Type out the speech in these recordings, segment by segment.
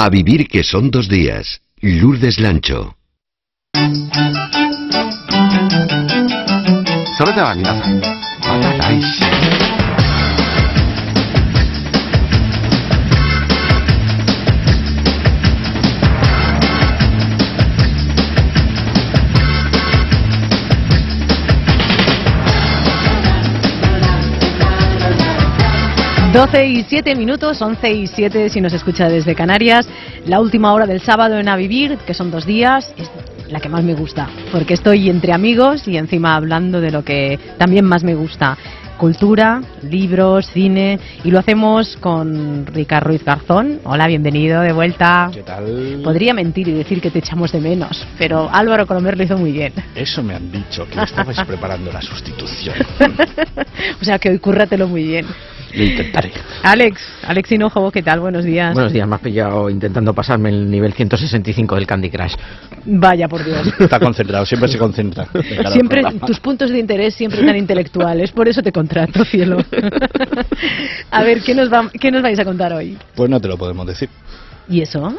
A vivir que son dos días. Lourdes Lancho. 12 y 7 minutos, 11 y 7 si nos escucha desde Canarias. La última hora del sábado en A Vivir, que son dos días, es la que más me gusta, porque estoy entre amigos y encima hablando de lo que también más me gusta. Cultura, libros, cine, y lo hacemos con Ricardo Ruiz Garzón. Hola, bienvenido de vuelta. ¿Qué tal? Podría mentir y decir que te echamos de menos, pero Álvaro Colomer lo hizo muy bien. Eso me han dicho, que estabais preparando la sustitución. o sea que hoy cúrratelo muy bien. Lo intentaré. Alex, Alex Hinojo, ¿qué tal? Buenos días. Buenos días, me has pillado intentando pasarme el nivel 165 del Candy Crush. Vaya, por Dios. Está concentrado, siempre se concentra. Siempre, tus puntos de interés siempre tan intelectuales, por eso te contrato, cielo. a ver, ¿qué nos, va, ¿qué nos vais a contar hoy? Pues no te lo podemos decir. ¿Y eso?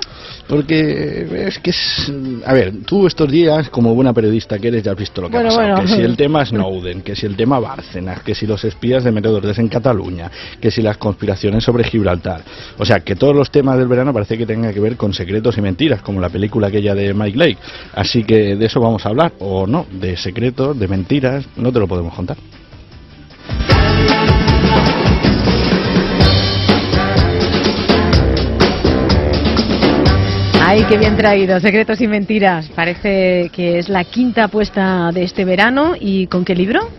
Porque es que es... A ver, tú estos días, como buena periodista que eres, ya has visto lo que ha pasado. Que si el tema Snowden, que si el tema Bárcenas, que si los espías de Meteorología en Cataluña, que si las conspiraciones sobre Gibraltar. O sea, que todos los temas del verano parece que tengan que ver con secretos y mentiras, como la película aquella de Mike Lake. Así que de eso vamos a hablar, o no, de secretos, de mentiras, no te lo podemos contar. Ay, qué bien traído, secretos y mentiras. Parece que es la quinta apuesta de este verano. ¿Y con qué libro?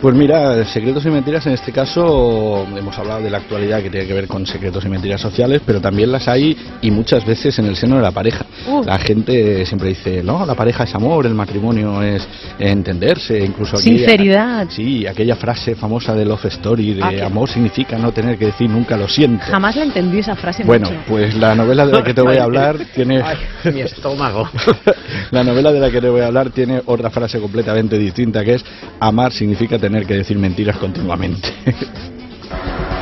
Pues mira, secretos y mentiras en este caso hemos hablado de la actualidad que tiene que ver con secretos y mentiras sociales, pero también las hay y muchas veces en el seno de la pareja. La gente siempre dice, no, la pareja es amor, el matrimonio es entenderse, incluso sinceridad. sí, aquella frase famosa de Love Story de ah, amor significa no tener que decir nunca lo siento. Jamás la entendí esa frase. Bueno, pues la novela de la que te voy a hablar tiene mi estómago. la novela de la que te voy a hablar tiene otra frase completamente distinta que es amar significa tener tener que decir mentiras continuamente.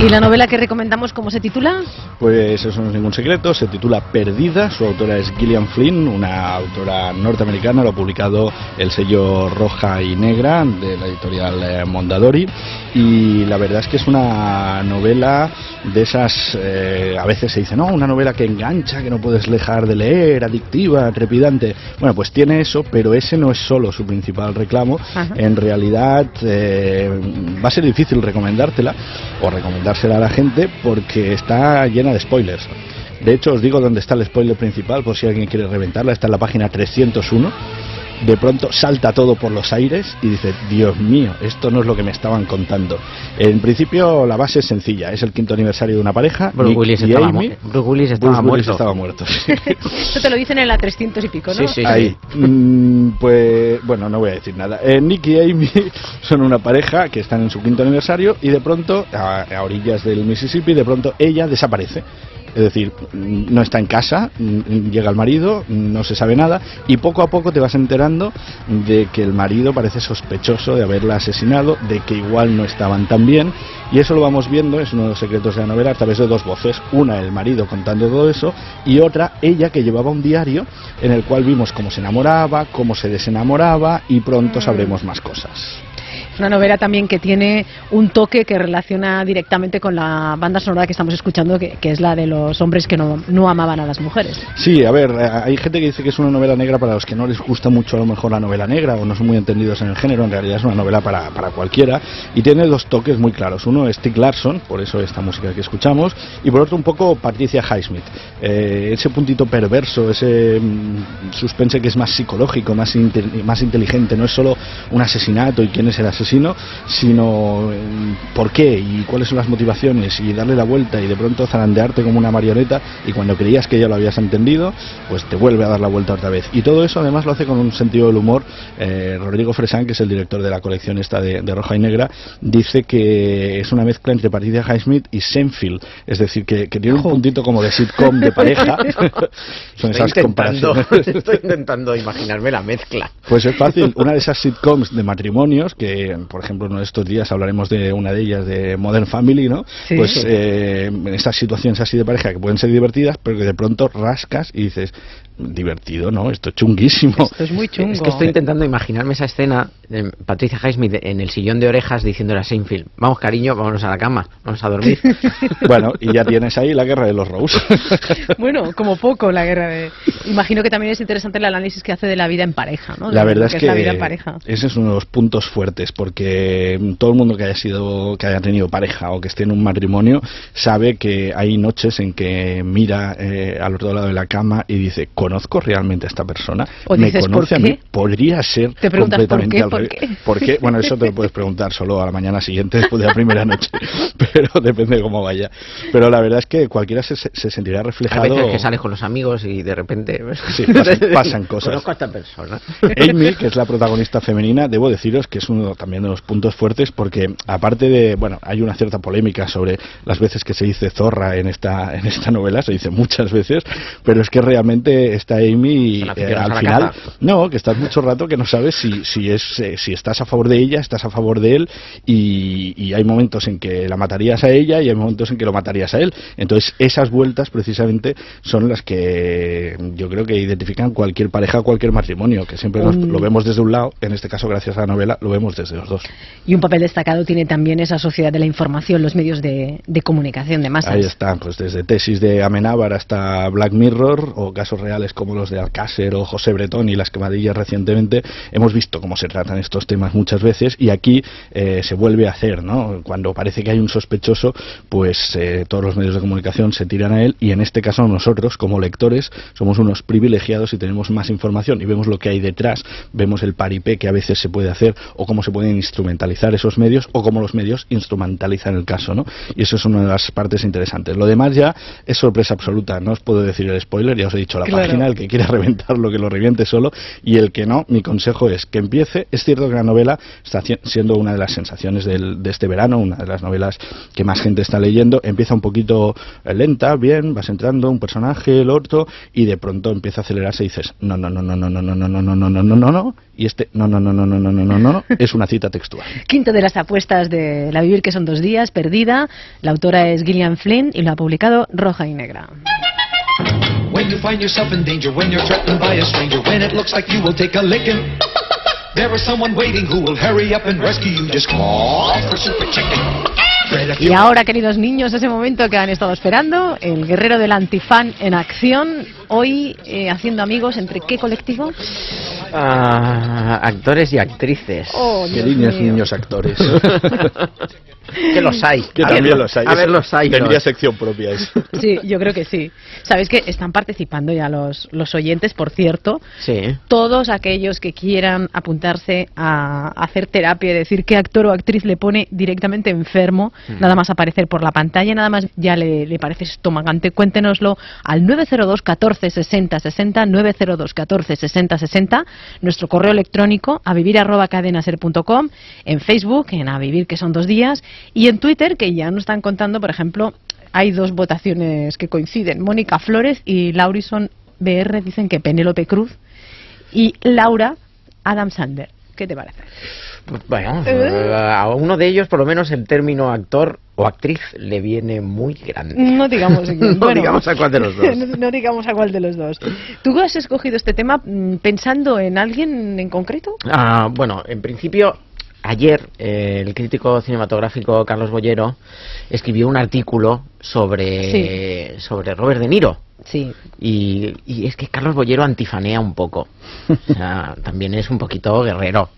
¿Y la novela que recomendamos cómo se titula? Pues eso no es ningún secreto, se titula Perdida, su autora es Gillian Flynn, una autora norteamericana, lo ha publicado el sello Roja y Negra de la editorial eh, Mondadori y la verdad es que es una novela de esas, eh, a veces se dice, no, una novela que engancha, que no puedes dejar de leer, adictiva, trepidante. Bueno, pues tiene eso, pero ese no es solo su principal reclamo. En realidad eh, va a ser difícil recomendártela o recomendársela a la gente porque está llena de spoilers. De hecho, os digo dónde está el spoiler principal, por si alguien quiere reventarla, está en la página 301 de pronto salta todo por los aires y dice, Dios mío, esto no es lo que me estaban contando. En principio la base es sencilla, es el quinto aniversario de una pareja. Bruce Willis, estaba, Willis estaba muerto. estaba muerto. Esto te lo dicen en la 300 y pico, ¿no? Sí, sí. Ahí. Mm, pues bueno, no voy a decir nada. Eh, Nick y Amy son una pareja que están en su quinto aniversario y de pronto, a, a orillas del Mississippi, de pronto ella desaparece. Es decir, no está en casa, llega el marido, no se sabe nada y poco a poco te vas enterando de que el marido parece sospechoso de haberla asesinado, de que igual no estaban tan bien y eso lo vamos viendo, es uno de los secretos de la novela a través de dos voces, una el marido contando todo eso y otra ella que llevaba un diario en el cual vimos cómo se enamoraba, cómo se desenamoraba y pronto sabremos más cosas una novela también que tiene un toque que relaciona directamente con la banda sonora que estamos escuchando, que, es la de los hombres que no, no, amaban a las mujeres. Sí, a ver, eh, hay gente que dice que es una novela negra para los que no les gusta mucho a lo mejor la novela negra o no son muy entendidos en el género, en realidad es una novela para, para cualquiera y tiene dos toques muy claros. Uno es Stick Larson, por eso esta música que escuchamos, y por otro un poco Patricia Highsmith. Eh, ese puntito perverso, ese mm, suspense que es más psicológico, más, más inteligente, no es solo un asesinato y quién es el asesino asesino, sino eh, por qué y cuáles son las motivaciones y darle la vuelta y de pronto zarandearte como una marioneta y cuando creías que ya lo habías entendido, pues te vuelve a dar la vuelta otra vez. Y todo eso además lo hace con un sentido del humor. Eh, Rodrigo Fresán, que es el director de la colección esta de, de Roja y Negra, dice que es una mezcla entre Patricia Highsmith y Seinfeld, es decir, que, que tiene un puntito como de sitcom de pareja. son Estoy esas intentando, comparaciones. estoy intentando imaginarme la mezcla. Pues es fácil. Una de esas sitcoms de matrimonios, que por ejemplo en estos días hablaremos de una de ellas, de Modern Family, ¿no? Sí. Pues eh, en estas situaciones así de pareja que pueden ser divertidas, pero que de pronto rascas y dices, divertido, ¿no? Esto es chunguísimo. Esto es muy chungo. Es que estoy intentando imaginarme esa escena de Patricia Highsmith en el sillón de orejas diciéndole a Seinfeld, vamos cariño, vámonos a la cama, vamos a dormir. Bueno, y ya tienes ahí la guerra de los Rose. Bueno, como poco la guerra de... Imagino que también es interesante el análisis que hace de la vida en pareja, ¿no? De La verdad es que la vida en pareja. ese es uno de los puntos fuertes porque todo el mundo que haya sido que haya tenido pareja o que esté en un matrimonio sabe que hay noches en que mira eh, al otro lado de la cama y dice conozco realmente a esta persona O me dices, ¿por conoce a mí podría ser Te preguntas, ¿por completamente qué? al ¿Por revés. qué? ¿Por qué? Bueno, eso te lo puedes preguntar solo a la mañana siguiente después de la primera noche, pero depende de cómo vaya. Pero la verdad es que cualquiera se, se sentirá reflejado. veces que sales con los amigos y de repente... Sí, pasan- pasan cosas. Conozco a esta persona. Amy, que es la protagonista femenina, debo deciros que es uno también de los puntos fuertes porque aparte de, bueno, hay una cierta polémica sobre las veces que se dice zorra en esta en esta novela, se dice muchas veces, pero es que realmente está Amy eh, al final, no, que estás mucho rato que no sabes si si es eh, si estás a favor de ella, estás a favor de él y, y hay momentos en que la matarías a ella y hay momentos en que lo matarías a él. Entonces esas vueltas precisamente son las que yo creo que identifican cualquier pareja, cualquier matrimonio, que siempre nos- lo vemos desde un lado, en este caso gracias a la novela lo vemos desde los dos. Y un papel destacado tiene también esa sociedad de la información, los medios de, de comunicación de masas. Ahí están, pues desde tesis de Amenábar hasta Black Mirror o casos reales como los de Alcácer o José Bretón y las quemadillas recientemente, hemos visto cómo se tratan estos temas muchas veces y aquí eh, se vuelve a hacer, ¿no? Cuando parece que hay un sospechoso, pues eh, todos los medios de comunicación se tiran a él y en este caso nosotros como lectores somos unos privilegiados y tenemos más información y vemos lo que hay detrás, vemos el paripé que a veces se puede hacer o cómo se pueden instrumentalizar esos medios o cómo los medios instrumentalizan el caso, ¿no? Y eso es una de las partes interesantes. Lo demás ya es sorpresa absoluta, no os puedo decir el spoiler, ya os he dicho la Claro. página, el que quiera reventarlo que lo reviente solo y el que no, mi consejo es que empiece. Es cierto que la novela está siendo una de las sensaciones del- de este verano, una de las novelas que más gente está leyendo. Empieza un poquito eh, lenta, bien, vas entrando un personaje, el otro y de pronto empieza a acelerarse y dices, no, no, no, no, no, no, no, no, no, no, no, no, no, no, no, y este, no, no, no, no, no, no, no, no, no, no, es una cita textual. Quinto de las apuestas de La Vivir, que son dos días, perdida. La autora es Gillian Flynn y lo ha publicado Roja y Negra. When you find yourself in danger, when you're threatened by a stranger, when it looks like you will take a licking, there is someone waiting who will hurry up and rescue you. Just call for Super Chicken. Y ahora, queridos niños, ese momento que han estado esperando, el guerrero del antifan en acción, hoy eh, haciendo amigos entre qué colectivo? Ah, actores y actrices. Oh, Qué niños, niños actores. que los hay. Que A también ver, los hay. A ver, los hay. Tendría sección propia eso. Sí, yo creo que sí. Sabéis que están participando ya los, los oyentes, por cierto. Sí. Todos aquellos que quieran apuntarse a hacer terapia y decir qué actor o actriz le pone directamente enfermo, nada más aparecer por la pantalla, nada más ya le, le parece estomagante, cuéntenoslo al 902 14 60 60, 902 14 60 60, nuestro correo electrónico a vivir arroba cadenaser.com, en Facebook, en a vivir que son dos días, y en Twitter, que ya nos están contando, por ejemplo, hay dos votaciones que coinciden. Mónica Flores y Laurison BR dicen que Penélope Cruz y Laura Adam Sander. ¿Qué te parece? Pues, Bueno, eh, a uno de ellos, por lo menos, el término actor o actriz le viene muy grande. No digamos, No digamos a cuál de los dos. no, no digamos a cuál de los dos. ¿Tú has escogido este tema mm, pensando en alguien en concreto? Ah, bueno, en principio, ayer eh, el crítico cinematográfico Carlos Bollero escribió un artículo sobre, sobre Robert De Niro. Sí. Y, y es que Carlos Bollero antifanea un poco. O sea, también es un poquito guerrero.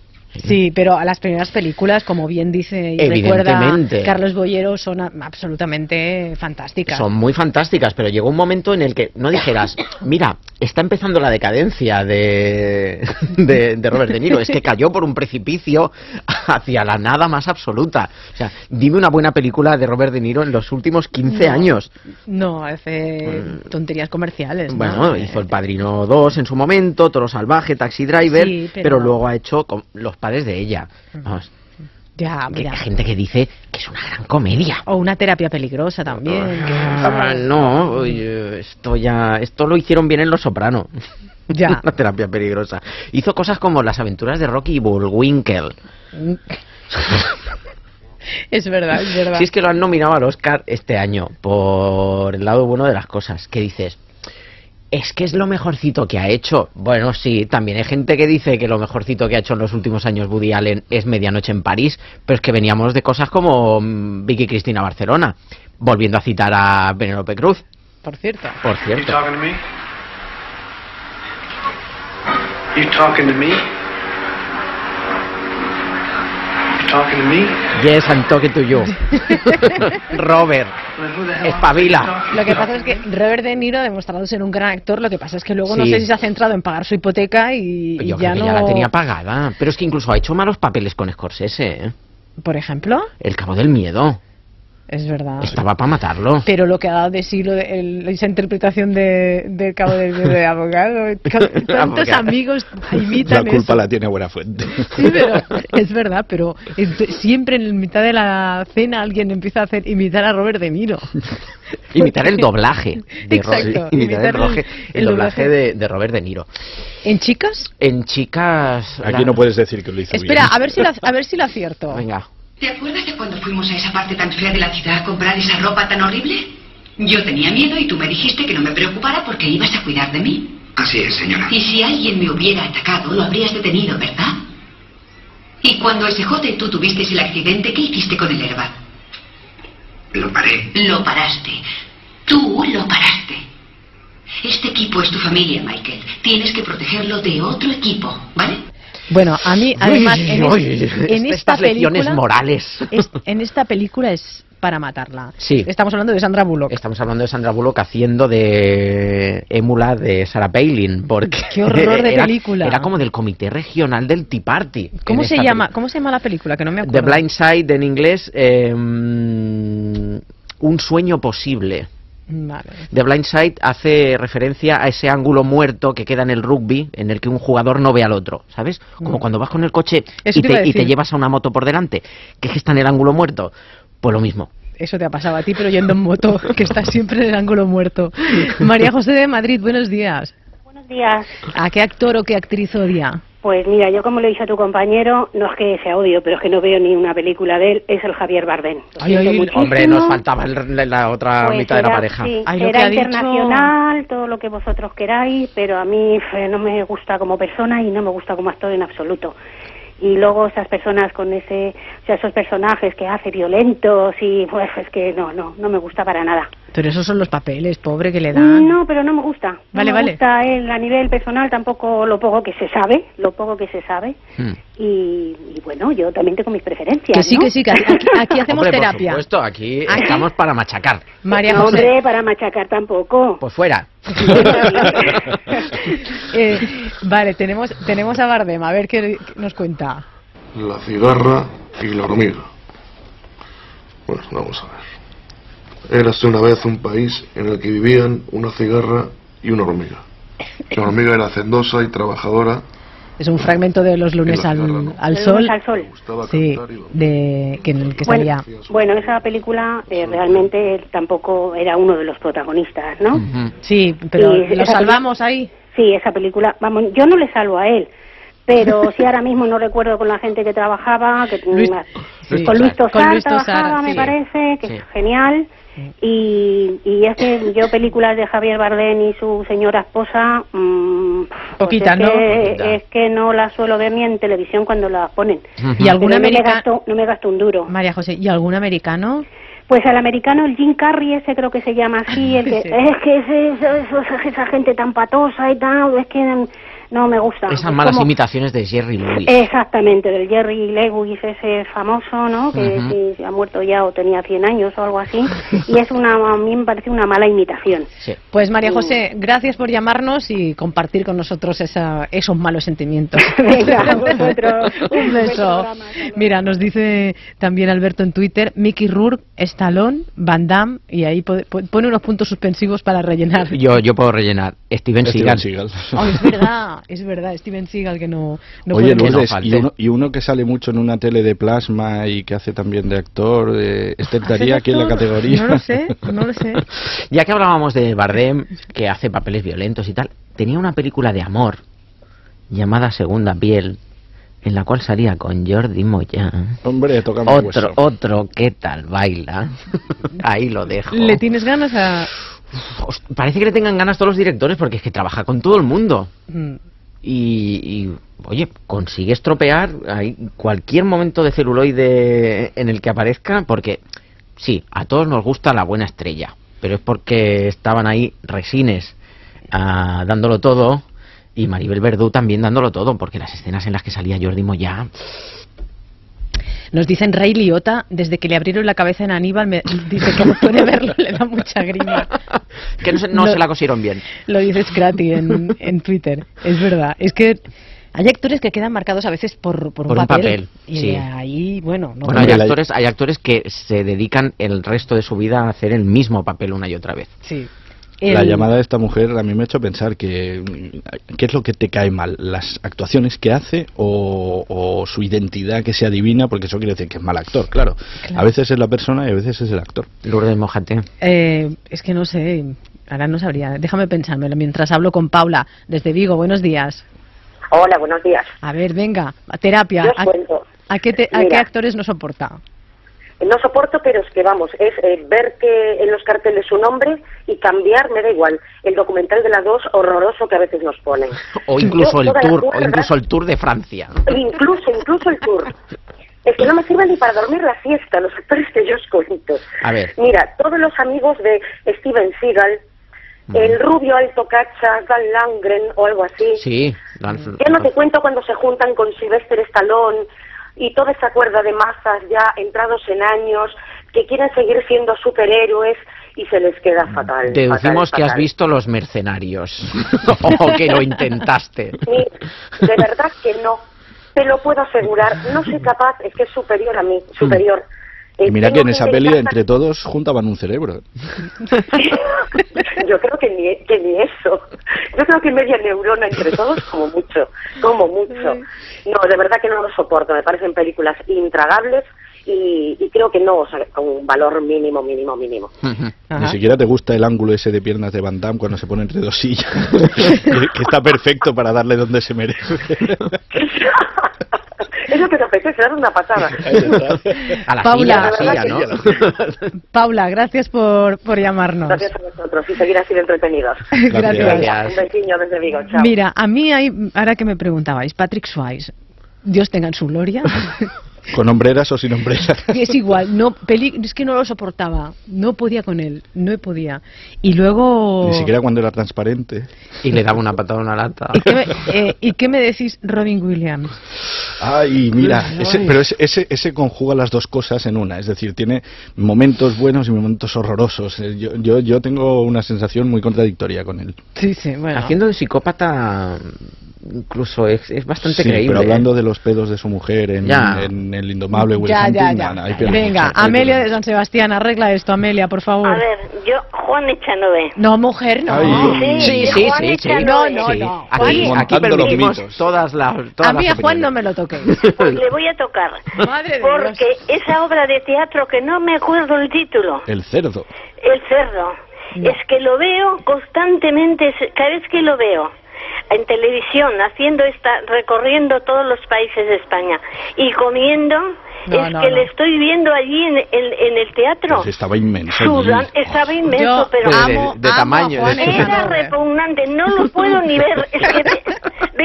Sí, pero a las primeras películas, como bien dice y recuerda. Carlos Boyero, son absolutamente fantásticas. Son muy fantásticas, pero llegó un momento en el que no dijeras, mira, está empezando la decadencia de, de, de Robert De Niro, es que cayó por un precipicio hacia la nada más absoluta. O sea, dime una buena película de Robert De Niro en los últimos 15 No. años. No, hace tonterías comerciales. ¿no? Bueno, hizo El Padrino 2 en su momento, Toro Salvaje, Taxi Driver, Sí, pero... pero- luego ha hecho Los Padres de ella. Vamos, Ya, que mira. hay gente que dice que es una gran comedia. O una terapia peligrosa también. que- Ah, no, esto ya, esto lo hicieron bien en Los Soprano. Ya. Una terapia peligrosa. Hizo cosas como Las aventuras de Rocky y Bullwinkle. Es verdad, es verdad. Si es que lo han nominado al Oscar este año por el lado bueno de las cosas. ¿Qué dices? Es que es lo mejorcito que ha hecho. Bueno, sí, también hay gente que dice que lo mejorcito que ha hecho en los últimos años Woody Allen es Medianoche en París, pero es que veníamos de cosas como mm, Vicky Cristina Barcelona, volviendo a citar a Penélope Cruz, Por cierto. por cierto. talking to me? You talking to me? You talking to me? Yes, I'm talking to you. Robert, espabila. Lo que pasa es que Robert De Niro ha demostrado ser un gran actor, lo que pasa es que luego no Sí. sé si se ha centrado en pagar su hipoteca y, y Yo ya creo que no... ya la tenía pagada. Pero es que incluso ha hecho malos papeles con Scorsese, ¿eh? Por ejemplo, El cabo del miedo. Es verdad. Estaba para matarlo. Pero lo que ha dado de sí lo de- el- esa interpretación de, del cabo de abogado, tantos Abogado. amigos La imitan culpa eso. la tiene buena fuente. Sí, pero es verdad, pero siempre en mitad de la cena alguien empieza a hacer imitar a Robert De Niro. Imitar el doblaje. De Exacto, imitar el, imitar el- doblaje, el el doblaje doblaje. de, de Robert De Niro. ¿En chicas? En chicas. Aquí la- no puedes decir que lo hizo Espera, bien. a ver si lo, a ver si lo acierto. Venga. ¿Te acuerdas de cuando fuimos a esa parte tan fea de la ciudad a comprar esa ropa tan horrible? Yo tenía miedo y tú me dijiste que no me preocupara porque ibas a cuidar de mí. Así es, señora. Y si alguien me hubiera atacado, lo habrías detenido, ¿verdad? Y cuando SJ y tú tuvisteis el accidente, ¿qué hiciste con el airbag? Lo paré. Lo paraste. Tú lo paraste. Este equipo es tu familia, Michael. Tienes que protegerlo de otro equipo, ¿vale? Bueno, a mí, además, Uy, en, es- uy, en est- esta estas lecciones película... morales. es- en esta película es para matarla. Sí. Estamos hablando de Sandra Bullock. Estamos hablando de Sandra Bullock haciendo de émula de Sarah Palin, porque Qué horror de era- película. Era como del comité regional del Tea Party. ¿Cómo en se llama? película. ¿Cómo se llama la película? Que no me The acuerdo. Blind Side en inglés, eh, mm, un sueño posible. Vale. The Blind Side hace referencia a ese ángulo muerto que queda en el rugby, en el que un jugador no ve al otro, ¿sabes? Como Mm. cuando vas con el coche y te y te llevas a una moto por delante, que es que está en el ángulo muerto. Pues lo mismo. Eso te ha pasado a ti, pero yendo en moto, que estás siempre en el ángulo muerto. María José de Madrid, buenos días. Buenos días. ¿A qué actor o qué actriz odia? Pues mira, yo como le he dicho a tu compañero, no es que sea odio, pero es que no veo ni una película de él, es el Javier Bardem. Ay, ay. Hombre, nos faltaba el- la, la otra Pues mitad de la pareja. sí, Ay, era dicho- internacional, todo lo que vosotros queráis, pero a mí eh, no me gusta como persona y no me gusta como actor en absoluto. Y luego esas personas con ese, o sea, esos personajes que hace violentos y pues es que no, no, no me gusta para nada. Pero esos son los papeles, pobre, que le dan. No, pero no me gusta. No Vale, me vale. gusta él a nivel personal tampoco lo poco que se sabe, lo poco que se sabe. Hmm. Y, y bueno, yo también tengo mis preferencias. Que sí, ¿no? que sí, que aquí, aquí hacemos Hombre, terapia. Por supuesto, aquí, Aquí- estamos para machacar. María No, José. hombre, para machacar tampoco. Pues fuera. Eh, vale, tenemos, tenemos a Bardem, a ver qué qué nos cuenta. La cigarra y la hormiga. Bueno, vamos a ver. Érase una vez un país en el que vivían una cigarra y una hormiga. La hormiga era hacendosa y trabajadora. Es un fragmento de los lunes al, cigarra no. al sol. lunes al sol. Sí, de, que en el que Bueno, salía. Bueno, esa película eh, realmente él tampoco era uno de los protagonistas, ¿no? Ujú. Sí, pero Y lo salvamos ahí. Sí, esa película, vamos, yo no le salvo a él, pero sí ahora mismo no recuerdo con la gente que trabajaba, que Luis- sí. con Luis Tosar, Con Luis Tosar, trabajaba, me sí. parece, que Sí. es genial. Y, y es que yo películas de Javier Bardem y su señora esposa, mm, pues Poquitas, es ¿no? que, es que no las suelo ver ni en televisión cuando las ponen. ¿Y algún Pero no me, americano? gasto, no me gasto un duro. María José, ¿y algún americano? Pues al americano, el Jim Carrey, ese creo que se llama así, el que, Sí. es que ese- esa, esa gente tan patosa y tal, es que no me gusta. Esas Es malas como- imitaciones de Jerry Lewis. Exactamente, del Jerry Lewis ese famoso, ¿no? Que sí, se ha muerto ya o tenía 100 años o algo así. y es una, a mí me parece una mala imitación. Pues María José, gracias por llamarnos y compartir con nosotros esa- esos malos sentimientos. Venga, vosotros. Un beso. Mira, nos dice también Alberto en Twitter, Mickey Rourke, Stallone, Van Damme, y ahí po- po- pone unos puntos suspensivos para rellenar. Yo, yo puedo rellenar. Steven, Steven Seagal. Seagal. Oh, es verdad, es verdad, Steven Seagal que no, no Oye, podemos- Lourdes, falte. y, uno, y uno que sale mucho en una tele de plasma y que hace también de actor, eh, este estaría aquí en la categoría. No lo sé, no lo sé. Ya que hablábamos de Bardem, que hace papeles violentos y tal, tenía una película de amor llamada Segunda Piel, en la cual salía con Jordi Moya. Hombre, toca Otro, hueso. otro, ¿qué tal baila? Ahí lo dejo. ¿Le tienes ganas a...? Parece que le tengan ganas todos los directores porque es que trabaja con todo el mundo. Mm, Y, y, oye, consigue estropear ahí cualquier momento de celuloide en el que aparezca, porque sí, a todos nos gusta la buena estrella, pero es porque estaban ahí resines ah, dándolo todo y Maribel Verdú también dándolo todo, porque las escenas en las que salía Jordi Moya, Nos dicen Ray Liotta, desde que le abrieron la cabeza en Aníbal, me dice que no puede verlo, le da mucha grima. que no se, no No. se la cosieron bien. Lo dice Scratty en, en Twitter. Es verdad. Es que hay actores que quedan marcados a veces por, por, Por un papel, Y sí. ahí, bueno, no Bueno, hay actores, hay actores que se dedican el resto de su vida a hacer el mismo papel una y otra vez. Sí. La llamada de esta mujer a mí me ha hecho pensar que mm, qué es lo que te cae mal, las actuaciones que hace o, o su identidad que se adivina, porque eso quiere decir que es mal actor, claro. Claro. A veces es la persona y a veces es el actor. Lourdes Mojate. Eh, es que no sé, ahora no sabría. Déjame pensármelo mientras hablo con Paula desde Vigo. Buenos días. Hola, buenos días. A ver, venga, a terapia. Yo os ¿A, cuento. a qué, te- a qué actores no soporta? No soporto, pero es que vamos, es eh, ver que en los carteles su nombre y cambiar, me da igual. El documental de las dos, horroroso que a veces nos ponen. O incluso Yo el tour, o incluso el tour de Francia. Incluso, incluso el tour. Es que no me sirve ni para dormir la siesta, los actores que yo os cuento. A ver. Mira, todos los amigos de Steven Seagal, el rubio alto cacha, Gal Langren o algo así. Sí, Ya no te cuento cuando se juntan con Sylvester Stallone y toda esa cuerda de masas ya entrados en años que quieren seguir siendo superhéroes y se les queda fatal. Deducimos fatal, que has visto Los Mercenarios. o que lo intentaste. De verdad que no. Te lo puedo asegurar. No soy capaz, es que es superior a mí, superior. Eh, Y mira que en esa peli entre todos juntaban un cerebro. Yo creo que ni, que ni eso. Yo creo que media neurona entre todos, como mucho, como mucho. No, de verdad que no lo soporto. Me parecen películas intragables y, y creo que no, o sea, con un valor mínimo, mínimo, mínimo. Ni siquiera te gusta el ángulo ese de piernas de Van Damme cuando se pone entre dos sillas. que, que está perfecto para darle donde se merece. Es lo que te apetece, dar una patada. A la Paula. silla, a la silla, ¿no? Paula, gracias por, por llamarnos. Gracias a vosotros y seguir así de entretenidos. Gracias. Un besillo desde Vigo, chao. Mira, a mí hay, ahora que me preguntabais, Patrick Swayze, Dios tenga en su gloria, Con hombreras o sin hombreras. es igual, no, peli- es que no lo soportaba, no podía con él, no podía. Y luego... Ni siquiera cuando era transparente. Y le daba una patada a una lata. ¿Y qué, me, eh, ¿Y qué me decís Robin Williams? Ay, mira, ese- pero ese, ese, ese conjuga las dos cosas en una, es decir, tiene momentos buenos y momentos horrorosos. Eh, Yo, yo, yo tengo una sensación muy contradictoria con él. Sí, sí, bueno. Haciendo de psicópata, incluso es, es bastante Sí, creíble. pero hablando de los pedos de su mujer en, Ya. en el indomable Will Ya, Hunting, ya, ya. Venga, Amelia de San Sebastián, arregla esto, Amelia, por favor. A ver, yo, Juan Echanove. No, mujer, no. Ay. Sí, sí, Juan sí, sí. No, no, Sí. no. Aquí, aquí permitimos todas las todas A mí las a Juan no me lo toquéis. Pues le voy a tocar. Madre de Porque Dios. esa obra de teatro que no me acuerdo el título, El cerdo. El Cerdo, es que lo veo constantemente, cada vez que lo veo en televisión, haciendo esta, recorriendo todos los países de España y comiendo, No, es no, que no. le estoy viendo allí en, en- en el teatro. Pues estaba inmenso. Sudan- estaba inmenso, Yo pero de, amo- de amo a tamaño. Juan de- era repugnante, no lo puedo ni ver. Es que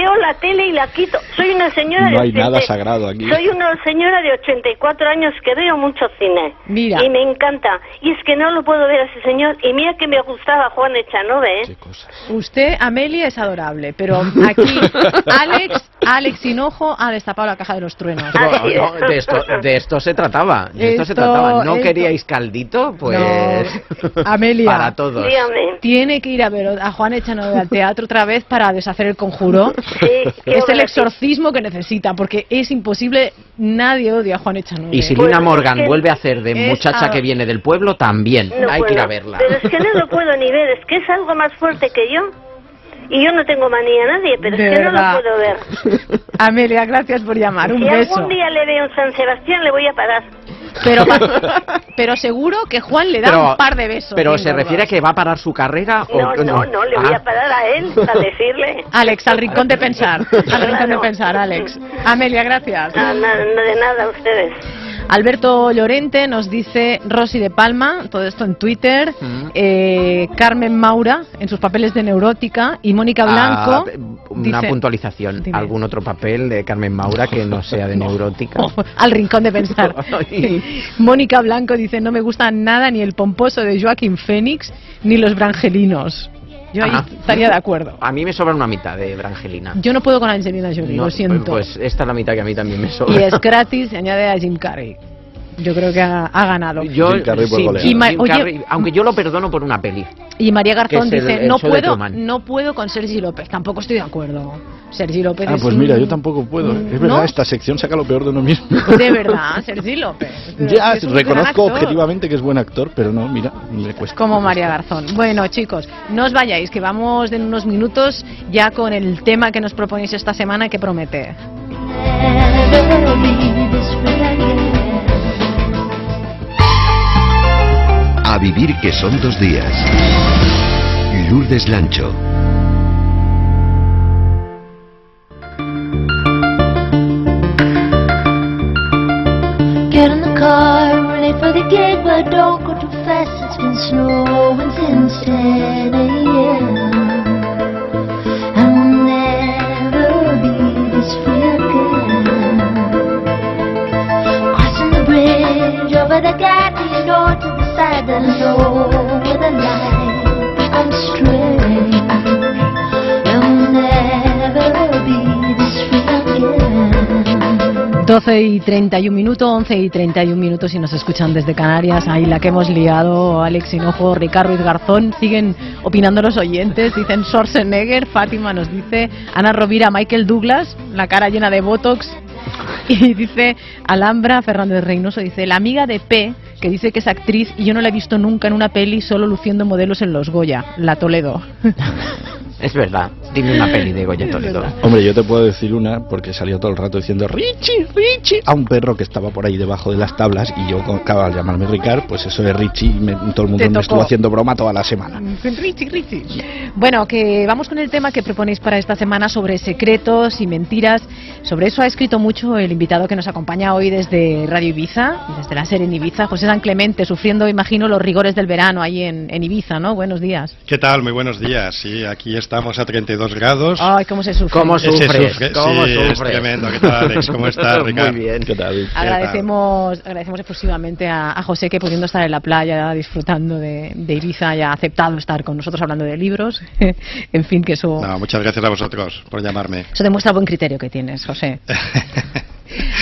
veo la tele y la quito. Soy una señora No de hay nada 80 sagrado aquí. Soy una señora de 84 años que veo mucho cine. Mira. Y me encanta. Y es que no lo puedo ver a ese señor. Y mira que me gustaba Juan Echanove, ¿eh? Usted, Amelia, es adorable, pero aquí Alex, Alex Hinojo ha destapado la caja de los truenos. No, no, de, esto, de esto se trataba. De esto, se trataba. ¿No esto- queríais caldito? Pues. No. Amelia. Para todos. Dígame. Tiene que ir a ver a Juan Echanove al teatro otra vez para deshacer el conjuro. Sí, Es el exorcismo que necesita, porque es imposible, nadie odia a Juan Echanove. Y si Pues Lina Morgan vuelve a hacer de muchacha a- que viene del pueblo, también. No Hay que ir a verla. Pero es que no lo puedo ni ver. Es que es algo más fuerte que yo. Y yo no tengo manía a nadie, pero De es que no lo puedo ver. Amelia, gracias por llamar. Un si beso. algún día le veo en San Sebastián, le voy a parar. Pero, pero seguro que Juan le da Pero- un par de besos. Pero se refiere a que va a parar su carrera o No, no, no, le voy Ah. a parar a él a decirle. Alex, al rincón de pensar. Al rincón de pensar, Alex. Amelia, gracias. No, no, no, de nada a ustedes. Alberto Llorente nos dice Rosy de Palma, todo esto en Twitter, eh, Carmen Maura en sus papeles de neurótica y Mónica Blanco. Ah, una dice- puntualización. Dime. ¿Algún otro papel de Carmen Maura que no sea de neurótica? al rincón de pensar. Mónica Blanco dice no me gusta nada ni el pomposo de Joaquín Fénix ni los brangelinos. Yo ahí Ajá. estaría de acuerdo. A mí me sobra una mitad de Brangelina. Yo no puedo con Angelina Jolie, No, lo siento. Pues esta es la mitad que a mí también me sobra. y es gratis, se añade a Jim Carrey. Yo creo que ha, ha ganado. Yo, Jim Carrey por sí, Y ma- Jim oye- Carrey, aunque yo lo perdono por una peli. Y María Garzón el- dice, el no puedo, Truman". no puedo con Sergi López. Tampoco estoy de acuerdo. Sergi López Ah, es pues un- mira, yo tampoco puedo. Mm, Es verdad, ¿no? esta sección saca lo peor de uno mismo. De verdad, Sergi López. Ya, es que es un gran reconozco objetivamente que es buen actor, pero no, mira, le cuesta. Como María Garzón. Bueno, chicos, no os vayáis, que vamos en unos minutos ya con el tema que nos proponéis esta semana que promete. A vivir que son dos días. Lourdes Lancho. Get in the car, ready for the gate, but don't go too fast. It's been snowing since 10 a.m. And never be this free again. Crossing the bridge over the that I know where the light becomes strange. And we'll never be this free again. 12 y 31 minutos, 11 y 31 minutos y nos escuchan desde Canarias. Ahí la que hemos liado, Alex Hinojo, Ricardo Ruiz Garzón. Siguen opinando los oyentes. Dicen Schwarzenegger, Fátima nos dice, Ana Rovira, Michael Douglas, la cara llena de Botox. Y dice Alhambra Fernández Reynoso, dice, la amiga de P, que dice que es actriz y yo no la he visto nunca en una peli, solo luciendo modelos en los Goya, la Toledo. Es verdad. Dime una peli de Goya Toledo. Hombre, yo te puedo decir una porque salió todo el rato diciendo Richie, Richie a un perro que estaba por ahí debajo de las tablas y yo acababa de llamarme Ricard, pues eso de Richie, me- todo el mundo me estuvo haciendo broma toda la semana. Richie, Richie. Bueno, que vamos con el tema que proponéis para esta semana sobre secretos y mentiras. Sobre eso ha escrito mucho el invitado que nos acompaña hoy desde Radio Ibiza, desde la serie en Ibiza, José San Clemente, sufriendo, imagino, los rigores del verano ahí en, en Ibiza, ¿no? Buenos días. ¿Qué tal? Muy buenos días. Sí, aquí estamos a 32 grados. Ay, cómo se sufre. ¿Cómo Se sufres? sufre, ¿Cómo sí, es sufres? tremendo. ¿Qué tal, Alex? ¿Cómo estás, Muy Ricardo? bien. ¿Qué tal? Agradecemos, agradecemos efusivamente a, a José que pudiendo estar en la playa disfrutando de, de Ibiza haya aceptado estar con nosotros hablando de libros. en fin, que eso, No, muchas gracias a vosotros por llamarme. eso demuestra el buen criterio que tienes, José. José.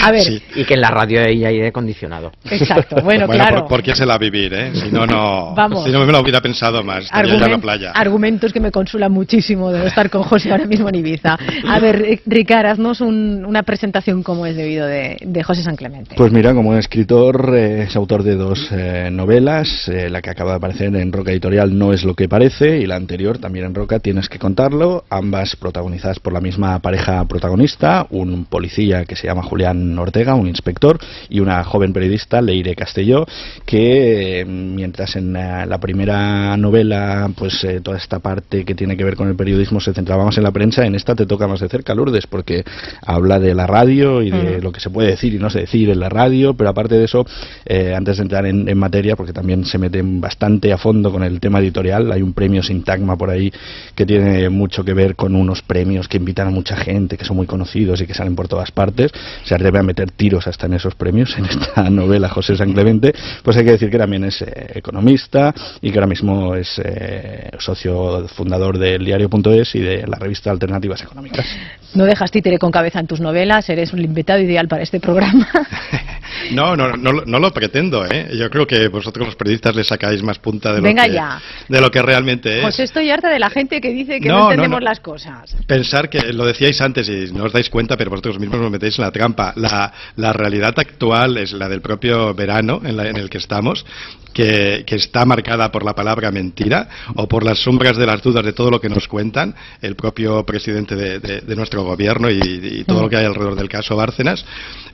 A ver, Sí. Y que en la radio hay aire acondicionado. Exacto, bueno, Bueno, claro. por, porque se la vivir, ¿eh? Si no, no, Vamos. si no me lo hubiera pensado más. La playa. argumentos que me consulan muchísimo de estar con José ahora mismo en Ibiza. A ver, Ri- Ricard, haznos un- una presentación como es debido de, de José San Clemente. Pues mira, como escritor eh, es autor de dos eh, novelas, eh, la que acaba de aparecer en Roca Editorial no es lo que parece y la anterior también en Roca tienes que contarlo, ambas protagonizadas por la misma pareja protagonista, un policía que se llama Julián Ortega, un inspector, y una joven periodista, Leire Castelló, que eh, mientras en la, la primera novela, pues eh, toda esta parte que tiene que ver con el periodismo se centraba más en la prensa, en esta te toca más de cerca, Lourdes, porque habla de la radio y de lo que se puede decir y no se decir en la radio, pero aparte de eso, eh, antes de entrar en, en materia, porque también se meten bastante a fondo con el tema editorial, hay un premio Sintagma por ahí que tiene mucho que ver con unos premios que invitan a mucha gente, que son muy conocidos y que salen por todas partes, se atreve a meter tiros hasta en esos premios, en esta novela José San Clemente, pues hay que decir que también es eh, economista y que ahora mismo es eh, socio fundador del diario.es y de la revista Alternativas Económicas. No dejas títere con cabeza en tus novelas, eres un invitado ideal para este programa. No, no, no, lo- no lo pretendo, ¿eh? Yo creo que vosotros los periodistas le sacáis más punta de lo, Venga que, ya. de lo que realmente es. Pues estoy harta de la gente que dice que no, No, no, entendemos no. las cosas. Pensar que lo decíais antes y no os dais cuenta, pero vosotros mismos os metéis en la trampa. La, la realidad actual es la del propio verano en, la- en el que estamos, que, que está marcada por la palabra mentira o por las sombras de las dudas de todo lo que nos cuentan el propio presidente de, de- de nuestro gobierno y, y todo lo que hay alrededor del caso Bárcenas.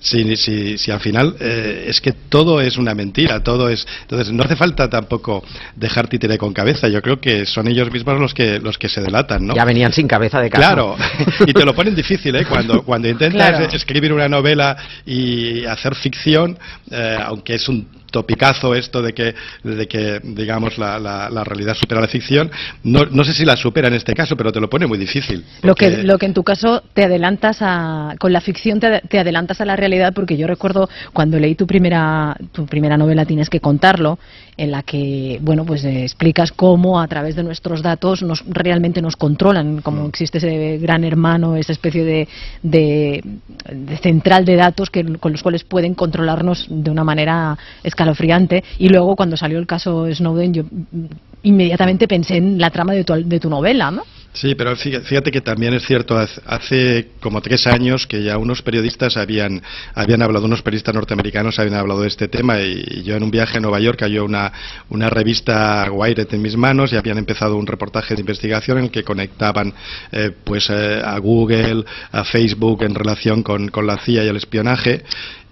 Si, si, si al final eh, es que todo es una mentira, todo es. Entonces no hace falta tampoco dejar títere con cabeza. Yo creo que son ellos mismos los que los que se delatan, ¿no? Ya venían sin cabeza de casa. Claro, y te lo ponen difícil, ¿eh? Cuando, cuando intentas Claro. escribir una novela y hacer ficción, eh, aunque es un topicazo esto de que, de que digamos, la, la- la realidad supera la ficción, no, no sé si la supera en este caso, pero te lo pone muy difícil. Lo que, lo que en tu caso te adelantas a, con la ficción te, te adelantas a la realidad, porque yo recuerdo cuando leí tu primera, tu primera novela, Tienes que contarlo, en la que, bueno, pues eh, explicas cómo a través de nuestros datos nos, realmente nos controlan, como existe ese gran hermano, esa especie de, de, de central de datos que, con los cuales pueden controlarnos de una manera escalofriante. Y luego cuando salió el caso Snowden, yo mm, inmediatamente pensé en la trama de tu, novela, ¿no? Sí, pero fíjate, que también es cierto, hace como tres años que ya unos periodistas habían, habían hablado, unos periodistas norteamericanos habían hablado de este tema y, yo en un viaje a Nueva York cayó una, una revista Wired en mis manos y habían empezado un reportaje de investigación en el que conectaban eh, pues eh, a Google, a Facebook en relación con, con la CIA y el espionaje.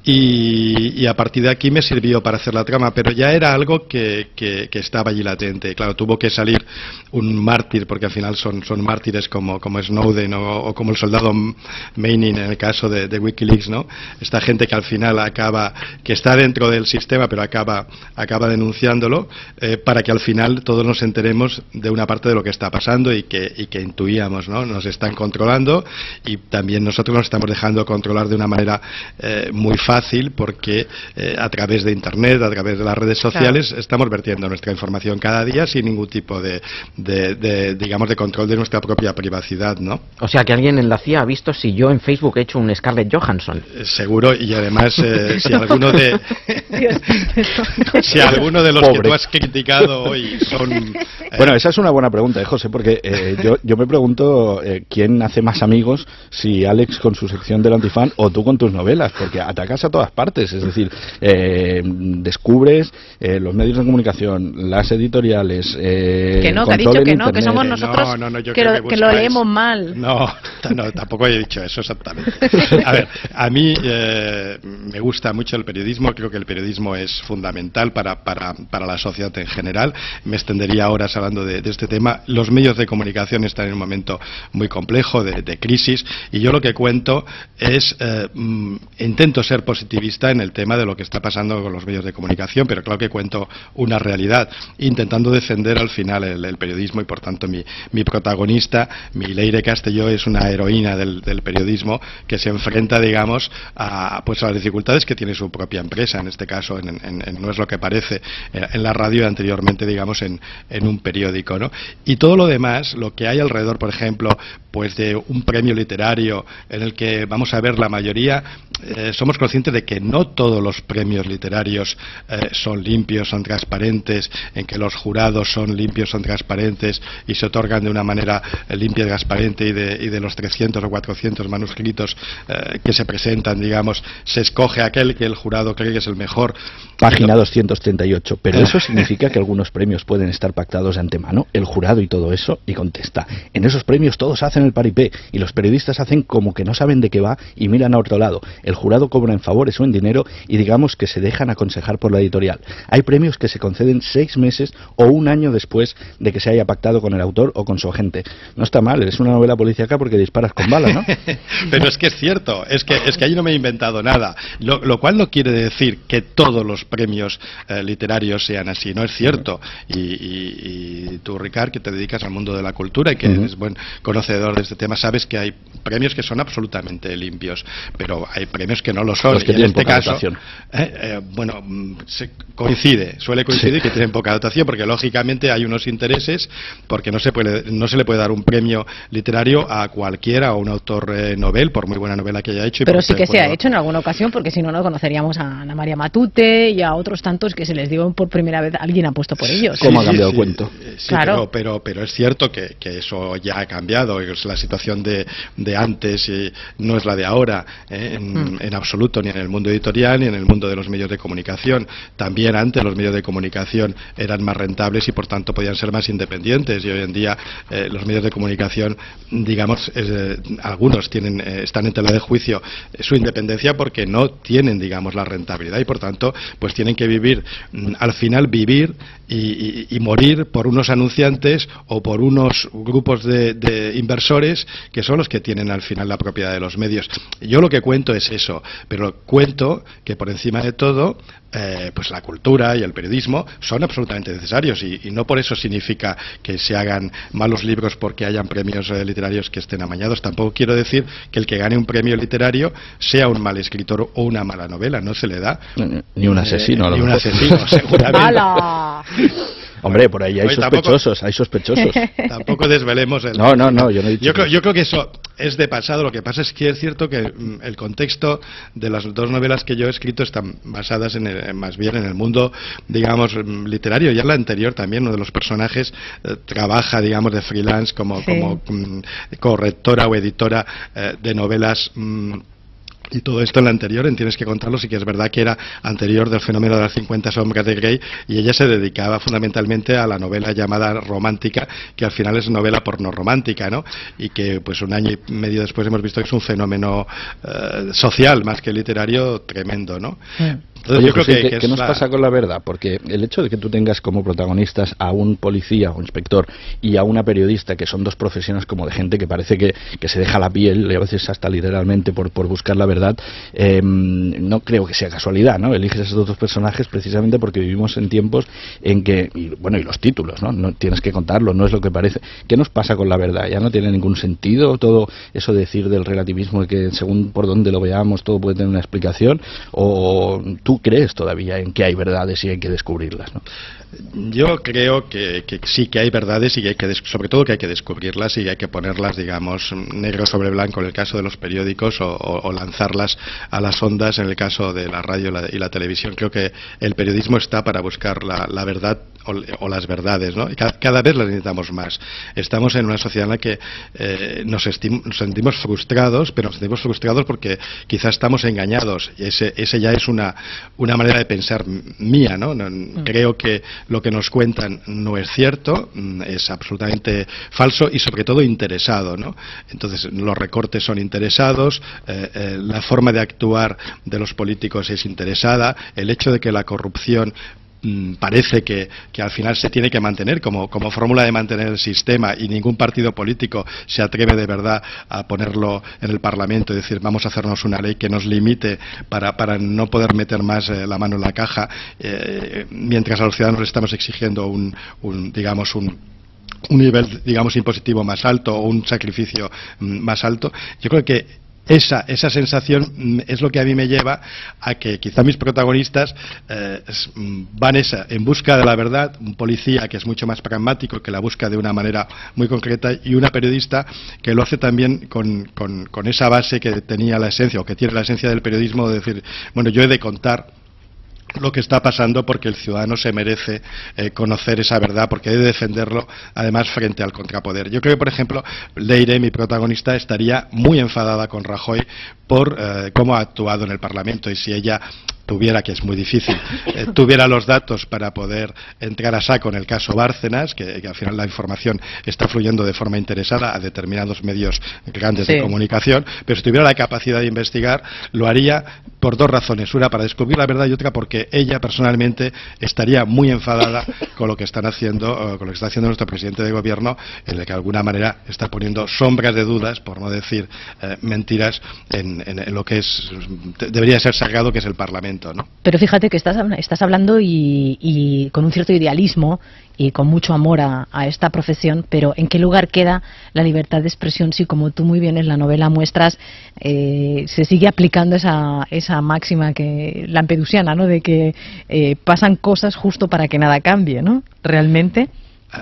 Y, a partir de aquí me sirvió para hacer la trama, pero ya era algo que, estaba allí latente. Claro, tuvo que salir un mártir, porque al final son, mártires como, Snowden o, como el soldado Manning en el caso de, Wikileaks, ¿no? Esta gente que al final acaba, que está dentro del sistema, pero acaba, acaba denunciándolo, eh, para que al final todos nos enteremos de una parte de lo que está pasando y que, y intuíamos, ¿no? Nos están controlando y también nosotros nos estamos dejando controlar de una manera eh, muy fácil porque eh, a través de Internet, a través de las redes sociales, estamos vertiendo nuestra información cada día sin ningún tipo de, de- de, digamos, de control de nuestra propia privacidad, ¿no? O sea, que alguien en la CIA ha visto si yo en Facebook he hecho un Scarlett Johansson. Eh, Seguro, y además, eh, si alguno de si alguno de los que tú has criticado hoy son Bueno, esa es una buena pregunta, ¿eh, José, porque eh, yo, yo me pregunto eh, quién hace más amigos, si Alex con su sección del antifan o tú con tus novelas, porque atacas a todas partes, es decir, eh, descubres eh, los medios de comunicación, las editoriales, eh, Que no, que ha dicho que no, que Internet. somos nosotros no, no, no, yo que, lo, que que lo leemos mal. No, no, tampoco he dicho eso exactamente. A ver, a mí eh, me gusta mucho el periodismo, creo que el periodismo es fundamental para, para, para la sociedad en general. Me extendería horas hablando de, de este tema. Los medios de comunicación están en un momento muy complejo, de, de crisis, y yo lo que cuento es, eh, mm, intento ser positivista en el tema de lo que está pasando con los medios de comunicación, pero claro que cuento una realidad, intentando defender al final el, periodismo y por tanto mi, mi protagonista, mi Leire Castelló, es una heroína del, periodismo que se enfrenta, digamos, a, pues a las dificultades que tiene su propia empresa, en este caso en, no es lo que parece eh, en la radio anteriormente, digamos, en, en un periódico. ¿no? Y todo lo demás, lo que hay alrededor, por ejemplo, pues de un premio literario en el que vamos a ver la mayoría, eh, somos conscientes de que no todos los premios literarios eh, son limpios, son transparentes, en que los jurados son limpios, son transparentes y se otorgan de una manera eh, limpia y transparente y de, y de los 300 o 400 manuscritos que se presentan, digamos, se escoge aquel que el jurado cree que es el mejor. Página 238. Pero eso significa que algunos premios pueden estar pactados de antemano, el jurado y todo eso, y contesta. En esos premios todos hacen el paripé y los periodistas hacen como que no saben de qué va y miran a otro lado. El jurado cobra en favores o en dinero y digamos que se dejan aconsejar por la editorial. Hay premios que se conceden seis meses o un año después de que se haya pactado con el autor o con su agente. No está mal, es una novela policíaca porque disparas con bala, ¿no? Pero es que es cierto, es que, es que ahí no me he inventado nada. Lo, lo cual no quiere decir que todos los premios eh, literarios sean así, no es cierto. Y, y- y tú, Ricard, que te dedicas al mundo de la cultura y que eres buen conocedor de este tema, sabes que hay premios que son absolutamente limpios, pero hay premios que no lo son. Los que y en este poca caso, dotación. eh, eh, bueno, se coincide, suele coincidir que tienen poca dotación, porque lógicamente hay unos intereses, porque no se puede, no se le puede dar un premio literario a cualquiera o un autor eh, novel, por muy buena novela que haya hecho. Pero sí que se ha hecho en alguna ocasión, porque si no, no conoceríamos a Ana María Matute y a otros tantos que se les dio por primera vez, alguien ha puesto por ellos. ¿Cómo ha cambiado sí, el cuento? Sí, Claro. pero, pero, pero es cierto que, que eso ya ha cambiado. Es la situación de, de antes y no es la de ahora, eh, Mm. En absoluto, ni en el mundo editorial ni en el mundo de los medios de comunicación. También antes los medios de comunicación eran más rentables y por tanto podían ser más independientes. Y hoy en día eh, los medios de comunicación, digamos, eh, algunos tienen, eh, están en tela de juicio su independencia porque no tienen, digamos, la rentabilidad y por tanto, pues tienen que vivir, mm, al final vivir y morir por unos anunciantes o por unos grupos de, de inversores que son los que tienen al final la propiedad de los medios. Yo lo que cuento es eso, pero cuento que por encima de todo, eh, pues la cultura y el periodismo son absolutamente necesarios y, y no por eso significa que se hagan malos libros porque hayan premios eh, literarios que estén amañados. Tampoco quiero decir que el que gane un premio literario sea un mal escritor o una mala novela, no se le da. Ni un asesino, a lo ni un asesino, seguramente. Hombre, por ahí hay Oye, tampoco- sospechosos, hay sospechosos. Tampoco desvelemos el. No, no, no, yo no he dicho Yo creo, que- yo creo que eso es de pasado. Lo que pasa es que es cierto que mm, el contexto de las dos novelas que yo he escrito están basadas en el- más bien en el mundo, digamos, mm, literario. Ya en la anterior también uno de los personajes eh, trabaja, digamos, de freelance como, Sí. como mm, correctora o editora eh, de novelas. mm, y todo esto en la anterior, en Tienes que contarlo, sí que es verdad que era anterior del fenómeno de las 50 sombras de Grey y ella se dedicaba fundamentalmente a la novela llamada romántica, que al final es novela porno romántica, ¿no? Y que pues un año y medio después hemos visto que es un fenómeno eh, social más que literario tremendo, ¿no? Entonces, Oye, yo creo José, que, ¿qué, que qué es nos la- pasa con la verdad? Porque el hecho de que tú tengas como protagonistas a un policía o inspector y a una periodista, que son dos profesiones como de gente que parece que, que se deja la piel, y a veces hasta literalmente por, por buscar la verdad, eh, no creo que sea casualidad, ¿no? Eliges esos dos personajes precisamente porque vivimos en tiempos en que, y, bueno, y los títulos, ¿no? No tienes que contarlo, no es lo que parece. ¿Qué nos pasa con la verdad? ¿Ya no tiene ningún sentido todo eso de decir del relativismo de que según por donde lo veamos todo puede tener una explicación? ¿O tú crees todavía en que hay verdades y hay que descubrirlas, ¿no? Yo creo que, sí que hay verdades y que hay que sobre todo que hay que descubrirlas y hay que ponerlas, digamos, negro sobre blanco en el caso de los periódicos o, lanzarlas a las ondas en el caso de la radio y la, y la televisión. Creo que el periodismo está para buscar la, verdad o, o las verdades, ¿no? Y ca- cada, vez las necesitamos más. Estamos en una sociedad en la que eh, nos, nos sentimos frustrados, pero nos sentimos frustrados porque quizás estamos engañados. Ese, ese ya es una, una manera de pensar mía, ¿no? No- Creo que lo que nos cuentan no es cierto, mm, es absolutamente falso y sobre todo interesado, ¿no? Entonces los recortes son interesados, eh, eh, la forma de actuar de los políticos es interesada, el hecho de que la corrupción mm, parece que, al final se tiene que mantener como, fórmula de mantener el sistema y ningún partido político se atreve de verdad a ponerlo en el Parlamento y decir vamos a hacernos una ley que nos limite para, para no poder meter más eh, la mano en la caja eh, mientras a los ciudadanos les estamos exigiendo un, un digamos un un nivel, digamos, impositivo más alto o un sacrificio mm, más alto. Yo creo que esa, esa sensación mm, es lo que a mí me lleva a que quizá mis protagonistas eh, mm, van esa, en busca de la verdad, un policía que es mucho más pragmático, que la busca de una manera muy concreta, y una periodista que lo hace también con, con- con esa base que tenía la esencia, o que tiene la esencia del periodismo, de decir, bueno, yo he de contar lo que está pasando porque el ciudadano se merece eh, conocer esa verdad, porque debe defenderlo además frente al contrapoder. Yo creo que, por ejemplo, Leire, mi protagonista, estaría muy enfadada con Rajoy por eh, cómo ha actuado en el Parlamento y si ella tuviera, que es muy difícil, eh, tuviera los datos para poder entrar a saco en el caso Bárcenas, que, que al final la información está fluyendo de forma interesada a determinados medios grandes de comunicación, pero si tuviera la capacidad de investigar, lo haría por dos razones. Una, para descubrir la verdad y otra, porque ella personalmente estaría muy enfadada con lo que están haciendo, eh, con lo que está haciendo nuestro presidente de gobierno, en el que de alguna manera está poniendo sombras de dudas, por no decir eh, mentiras, en, en- en lo que es de- debería ser sagrado, que es el Parlamento, Pero fíjate que estás, estás hablando y, y con un cierto idealismo y con mucho amor a, a esta profesión, pero ¿en qué lugar queda la libertad de expresión si, como tú muy bien en la novela muestras, eh, se sigue aplicando esa, esa máxima que lampedusiana, ¿no? De que eh, pasan cosas justo para que nada cambie, ¿no? Realmente.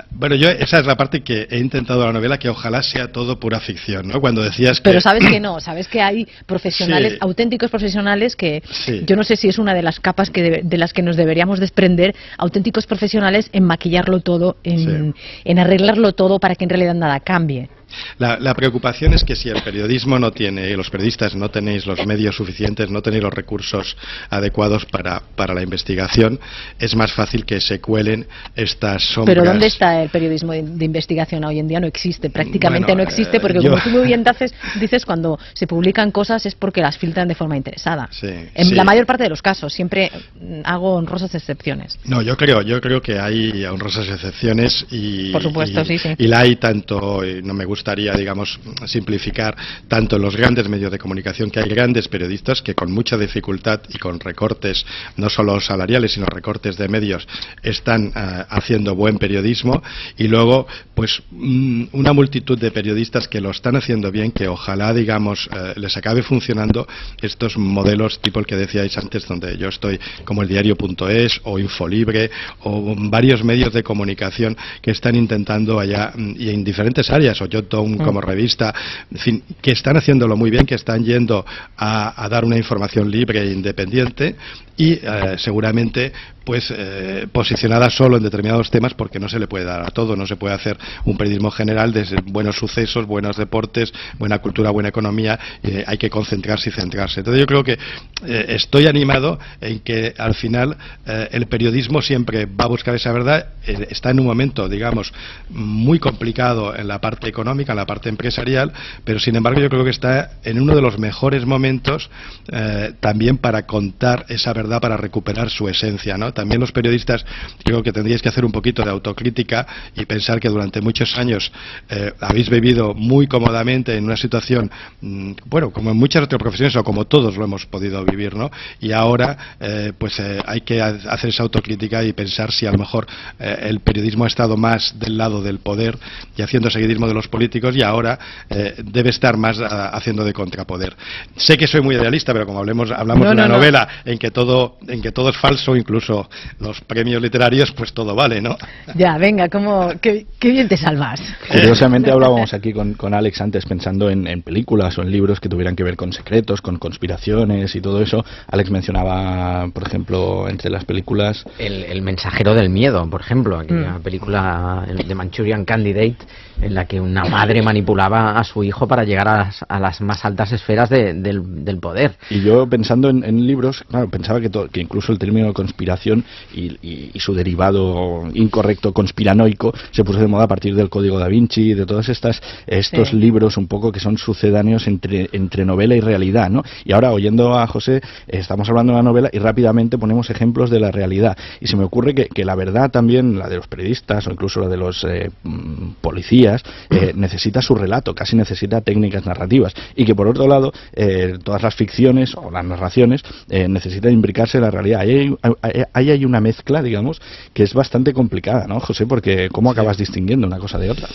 Bueno, yo esa es la parte que he intentado de la novela, que ojalá sea todo pura ficción, ¿no? Cuando decías que... Pero sabes que no, sabes que hay profesionales, Sí. auténticos profesionales que Sí. yo no sé si es una de las capas que de las que nos deberíamos desprender, auténticos profesionales en maquillarlo todo, en, en arreglarlo todo para que en realidad nada cambie. La, la preocupación es que si el periodismo no tiene, los periodistas no tenéis los medios suficientes, no tenéis los recursos adecuados para, para la investigación, es más fácil que se cuelen estas sombras. Pero ¿dónde está el periodismo de, de investigación hoy en día? No existe, prácticamente Bueno, no existe, eh, porque yo- como tú muy bien dices, dices, cuando se publican cosas es porque las filtran de forma interesada. Sí, En sí. la mayor parte de los casos, siempre mm, hago honrosas excepciones. No, yo creo, yo creo que hay honrosas excepciones y, Por supuesto, y- sí, sí. y la hay tanto, y no me gustaría, digamos, simplificar tanto los grandes medios de comunicación que hay grandes periodistas que con mucha dificultad y con recortes no solo salariales sino recortes de medios están ah, haciendo buen periodismo. Y luego pues mm, una multitud de periodistas que lo están haciendo bien que ojalá digamos eh, les acabe funcionando estos modelos tipo el que decíais antes donde yo estoy como el diario.es o Infolibre o varios medios de comunicación que están intentando allá mm, y en diferentes áreas o Jotdown como revista. En fin que están haciéndolo muy bien que están yendo a, a dar una información libre e independiente y eh, seguramente pues eh, posicionada solo en determinados temas porque no se le puede dar a todo, no se puede hacer un periodismo general de buenos sucesos, buenos deportes, buena cultura, buena economía, eh, hay que concentrarse y centrarse. Entonces yo creo que eh, estoy animado en que al final eh, el periodismo siempre va a buscar esa verdad, está en un momento, digamos, muy complicado en la parte económica, en la parte empresarial, pero sin embargo yo creo que está en uno de los mejores momentos también para contar esa verdad, para recuperar su esencia, ¿no? También los periodistas creo que tendríais que hacer un poquito de autocrítica y pensar que durante muchos años eh, habéis vivido muy cómodamente en una situación, mm, bueno, como en muchas otras profesiones o como todos lo hemos podido vivir, ¿no? Y ahora, eh, pues eh, hay que ha- hacer esa autocrítica y pensar si a lo mejor el periodismo ha estado más del lado del poder y haciendo seguidismo de los políticos y ahora debe estar más ah, haciendo de contrapoder. Sé que soy muy idealista, pero como hablemos, hablamos No, de una no, no. novela en que todo en que todo es falso, incluso los premios literarios, pues todo vale, ¿no? Ya, venga, como, qué, qué bien te salvas. Curiosamente hablábamos aquí con, con Alex antes pensando en, en películas o en libros que tuvieran que ver con secretos, con conspiraciones y todo eso. Alex mencionaba, por ejemplo, entre las películas El, el mensajero del miedo, por ejemplo, aquella Mm. película de Manchurian Candidate en la que una madre manipulaba a su hijo para llegar a las, a las más altas esferas de- del, del poder. Y yo pensando en, en libros, claro, pensaba que, to- que incluso el término conspiración y, y- y su derivado incorrecto conspiranoico se puso de moda a partir del Código da Vinci, de todos estas, estos Sí. libros un poco que son sucedáneos entre, entre novela y realidad, ¿no? Y ahora oyendo a José, estamos hablando de la novela y rápidamente ponemos ejemplos de la realidad. Y se me ocurre que, que la verdad también, la de los periodistas o incluso la de los eh, mm, policías, eh, necesita su relato, casi necesita técnicas narrativas. Y que por otro lado, eh, todas las ficciones o las narraciones eh, necesitan imbricarse en la realidad. Hay, ahí hay una mezcla, digamos, que es bastante complicada, ¿no, José? Porque ¿cómo acabas distinguiendo una cosa de otra?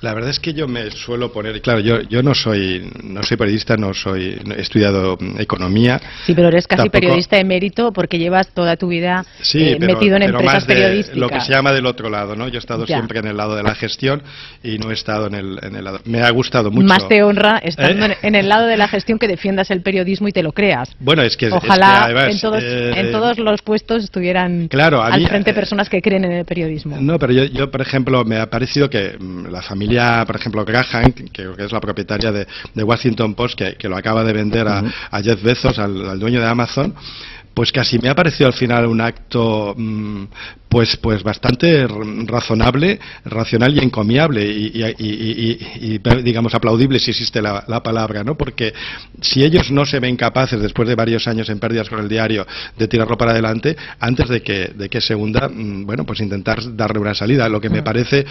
La verdad es que yo me suelo poner, claro, yo, yo no soy no soy periodista, no soy he estudiado mm, economía. Sí, pero eres casi Tampoco- periodista emérito porque llevas toda tu vida Sí, eh, pero, metido en pero empresas más de periodísticas. lo que se llama del otro lado, ¿no? Yo he estado Ya. siempre en el lado de la gestión y no he estado en el, en el lado. Me ha gustado mucho. Más te honra estando ¿Eh? en, el lado de la gestión que defiendas el periodismo y te lo creas. Bueno, es que es que Ojalá además, en, todos, eh, en todos los puestos estuvieran Claro, a al mí, frente eh, personas que creen en el periodismo. No, pero yo, yo, por ejemplo, me ha parecido que mm, la familia, por ejemplo, Graham, que es la propietaria de, de Washington Post, que, que lo acaba de vender a, a Jeff Bezos, al, al dueño de Amazon, pues casi me ha parecido al final un acto mm, pues pues bastante razonable, racional y encomiable y, y- y- y- y, digamos aplaudible si existe la, la palabra, ¿no? Porque si ellos no se ven capaces después de varios años en pérdidas con el diario de tirarlo para adelante, antes de que de que se hunda, mm, bueno, pues intentar darle una salida. Lo que me parece eh,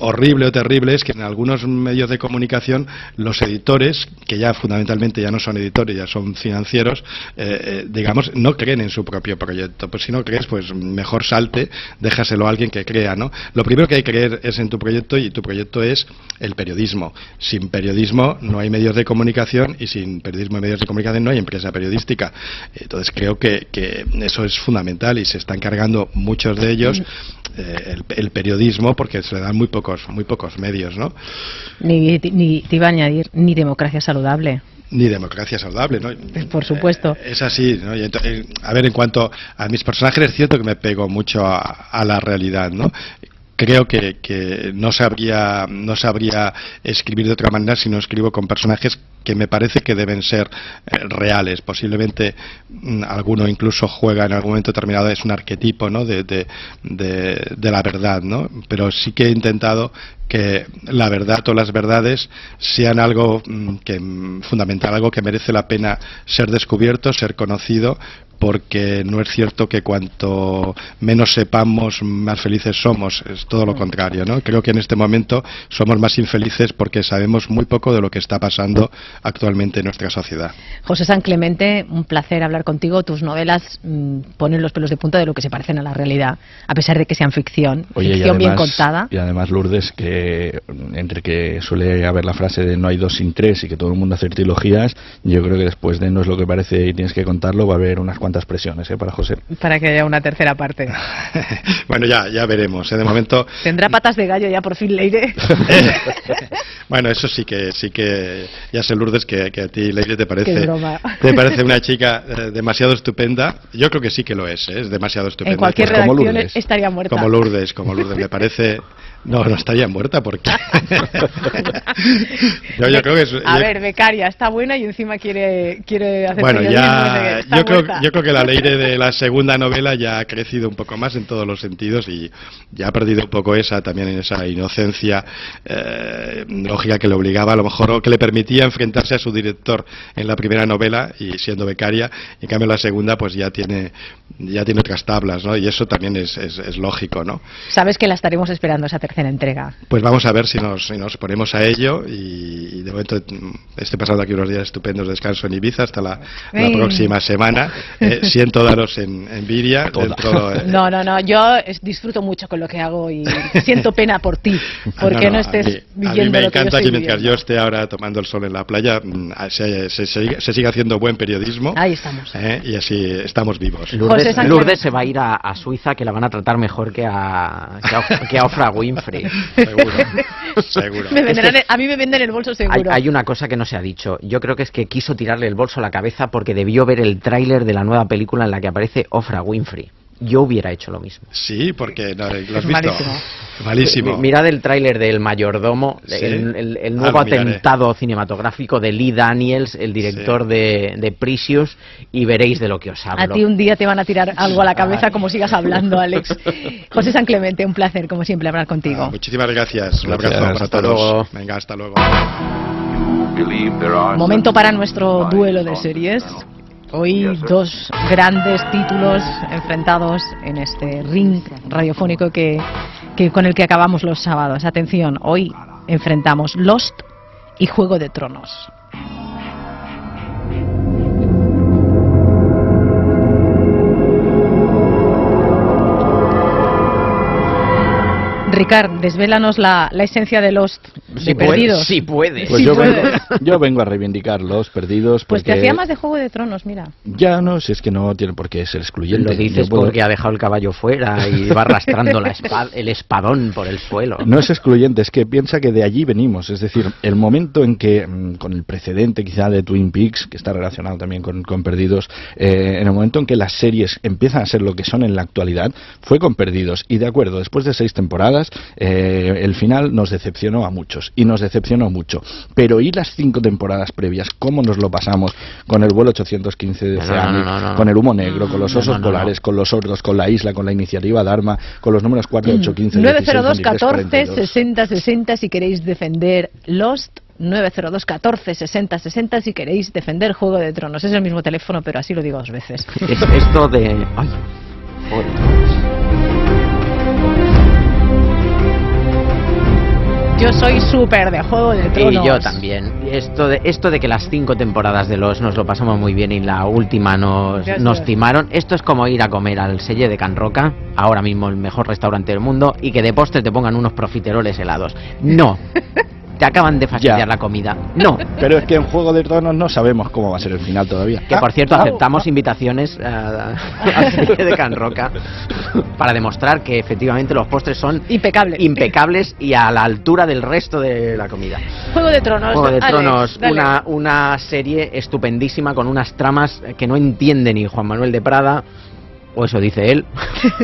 horrible o terrible es que en algunos medios de comunicación los editores, que ya fundamentalmente ya no son editores, ya son financieros, eh, eh, digamos, no creen en su propio proyecto. Pues si no crees, pues mejor salte, déjaselo a alguien que crea, ¿no? Lo primero que hay que creer es en tu proyecto y tu proyecto es el periodismo. Sin periodismo no hay medios de comunicación y sin periodismo y medios de comunicación no hay empresa periodística. Entonces creo que, que eso es fundamental y se están cargando muchos de ellos eh, el, el periodismo porque se le dan muy pocos muy pocos medios, ¿no? Ni, ni te iba a añadir, ni democracia saludable. Ni democracia saludable, ¿no? Por supuesto. Es así, ¿no? Eh, a ver, en cuanto a mis personajes, es cierto que me pego mucho a, a la realidad, ¿no? Creo que, que no sabría no sabría escribir de otra manera si no escribo con personajes que me parece que deben ser eh, reales. Posiblemente mm, alguno incluso juega en algún momento determinado, es un arquetipo ¿no? de, de, de- de la verdad, ¿no? Pero sí que he intentado que la verdad o las verdades sean algo mm, que mm, fundamental, algo que merece la pena ser descubierto, ser conocido, porque no es cierto que cuanto menos sepamos, más felices somos. Es todo lo contrario, ¿no? Creo que en este momento somos más infelices porque sabemos muy poco de lo que está pasando actualmente en nuestra sociedad. José San Clemente, un placer hablar contigo. Tus novelas mm, ponen los pelos de punta de lo que se parecen a la realidad, a pesar de que sean ficción, Oye, ficción bien contada. Y además, Lourdes, que entre que suele haber la frase de no hay dos sin tres y que todo el mundo hace trilogías, yo creo que después de no es lo que parece y tienes que contarlo, va a haber unas cuantas presiones ¿eh? para José. Para que haya una tercera parte. Bueno, ya, ya veremos. ¿eh? De momento, Tendrá patas de gallo ya por fin, Leire. bueno, eso sí que sí que ya sé Lourdes que, que a ti Leire te parece te parece una chica eh, demasiado estupenda. Yo creo que sí que lo es, ¿eh? es demasiado estupenda. En cualquier Pues como Lourdes. estaría muerta. Como Lourdes, como Lourdes, me parece. No, no estaría muerta porque. yo, yo creo que es. A yo- ver, becaria, está buena y encima quiere, quiere hacer bueno, periodismo, no sé ya. Está Yo creo, yo creo que la Leire de la segunda novela ya ha crecido un poco más en todos los sentidos y ya ha perdido un poco esa también en esa inocencia eh, lógica que le obligaba, a lo mejor, o que le permitía enfrentarse a su director en la primera novela y siendo becaria. Y en cambio, en la segunda, pues ya tiene ya tiene otras tablas, ¿no? Y eso también es, es, es lógico, ¿no? Sabes que la estaremos esperando esa tercera entrega. Pues vamos a ver si nos, si nos ponemos a ello y, y de momento estoy pasando aquí unos días estupendos de descanso en Ibiza hasta la, próxima semana. Eh, siento daros en, envidia dentro de- No, no, no, yo disfruto mucho con lo que hago y siento pena por ti, porque Ah, no, a estés mí- a mí viviendo me lo que yo encanta que mientras yo esté ahora tomando el sol en la playa mm, se, se, se- se siga haciendo buen periodismo Ahí estamos. eh, y así estamos vivos. Lourdes, Lourdes se va a ir a, a Suiza que la van a tratar mejor que a, que a, que a Oprah Winfrey. Seguro. Seguro. Me venderán Es el- a mí me venden el bolso Hay, seguro. hay una cosa que no se ha dicho. Yo creo que es que quiso tirarle el bolso a la cabeza porque debió ver el tráiler de la nueva película en la que aparece Oprah Winfrey. Yo hubiera hecho lo mismo. Sí, porque no, lo has Es visto. malísimo. Malísimo. Mi- Mirad el tráiler del mayordomo, Sí. el, el- el Ah, nuevo miraré. atentado cinematográfico de Lee Daniels, el director de, de Precious, y veréis de lo que os hablo. A ti un día te van a tirar algo a la cabeza como sigas hablando, Alex. José San Clemente, un placer, como siempre, hablar contigo. Muchísimas gracias. Un Gracias, abrazo para hasta todos. luego. Venga, hasta luego. Momento para nuestro duelo de series. Hoy dos grandes títulos enfrentados en este ring radiofónico que, que con el que acabamos los sábados. Atención, hoy enfrentamos Lost y Juego de Tronos. Ricard, desvélanos la, la esencia de Lost, de Si puedes, Perdidos. si puedes. Pues Sí yo, puedes. vengo, yo vengo a reivindicar los perdidos. Pues te hacía más de Juego de Tronos, mira. Ya no, si es que no tiene por qué ser excluyente. Lo dices puedo- porque ha dejado el caballo fuera y va arrastrando la el espadón por el suelo. No es excluyente, es que piensa que de allí venimos. Es decir, el momento en que, mm, con el precedente quizá de Twin Peaks, que está relacionado también con, con Perdidos, eh, en el momento en que las series empiezan a ser lo que son en la actualidad, fue con Perdidos. Y de acuerdo, después de seis temporadas, eh, el final nos decepcionó a muchos. y nos decepcionó mucho. Pero ¿y las cinco temporadas previas? ¿Cómo nos lo pasamos con el vuelo 815 de Oceanic, no, no, no. con el humo negro, con los No, osos no, no, polares, con los sordos, con la isla, con la iniciativa Dharma, con los números 4, 8, 15, 902 16, 14 42? 60 60 si queréis defender Lost. 902 14 60 60 si queréis defender Juego de Tronos. Es el mismo teléfono, pero así lo digo dos veces. Es esto de... Ay, joder. Yo soy súper de Juego de Y Tronos. yo también. Esto de, esto de que las cinco temporadas de los nos lo pasamos muy bien y la última nos, nos timaron, esto es como ir a comer al Selle de Can Roca, ahora mismo el mejor restaurante del mundo, y que de postre te pongan unos profiteroles helados. No. te acaban de fastidiar Ya. la comida. No. Pero es que en Juego de Tronos no sabemos cómo va a ser el final todavía. Que por cierto Ah, aceptamos invitaciones eh, al Selle de Can Roca para demostrar que efectivamente los postres son impecables, impecables y a la altura del resto de la comida. Juego de Tronos. Juego de Tronos, dale. una, una serie estupendísima con unas tramas que no entiende ni Juan Manuel de Prada, o eso dice él,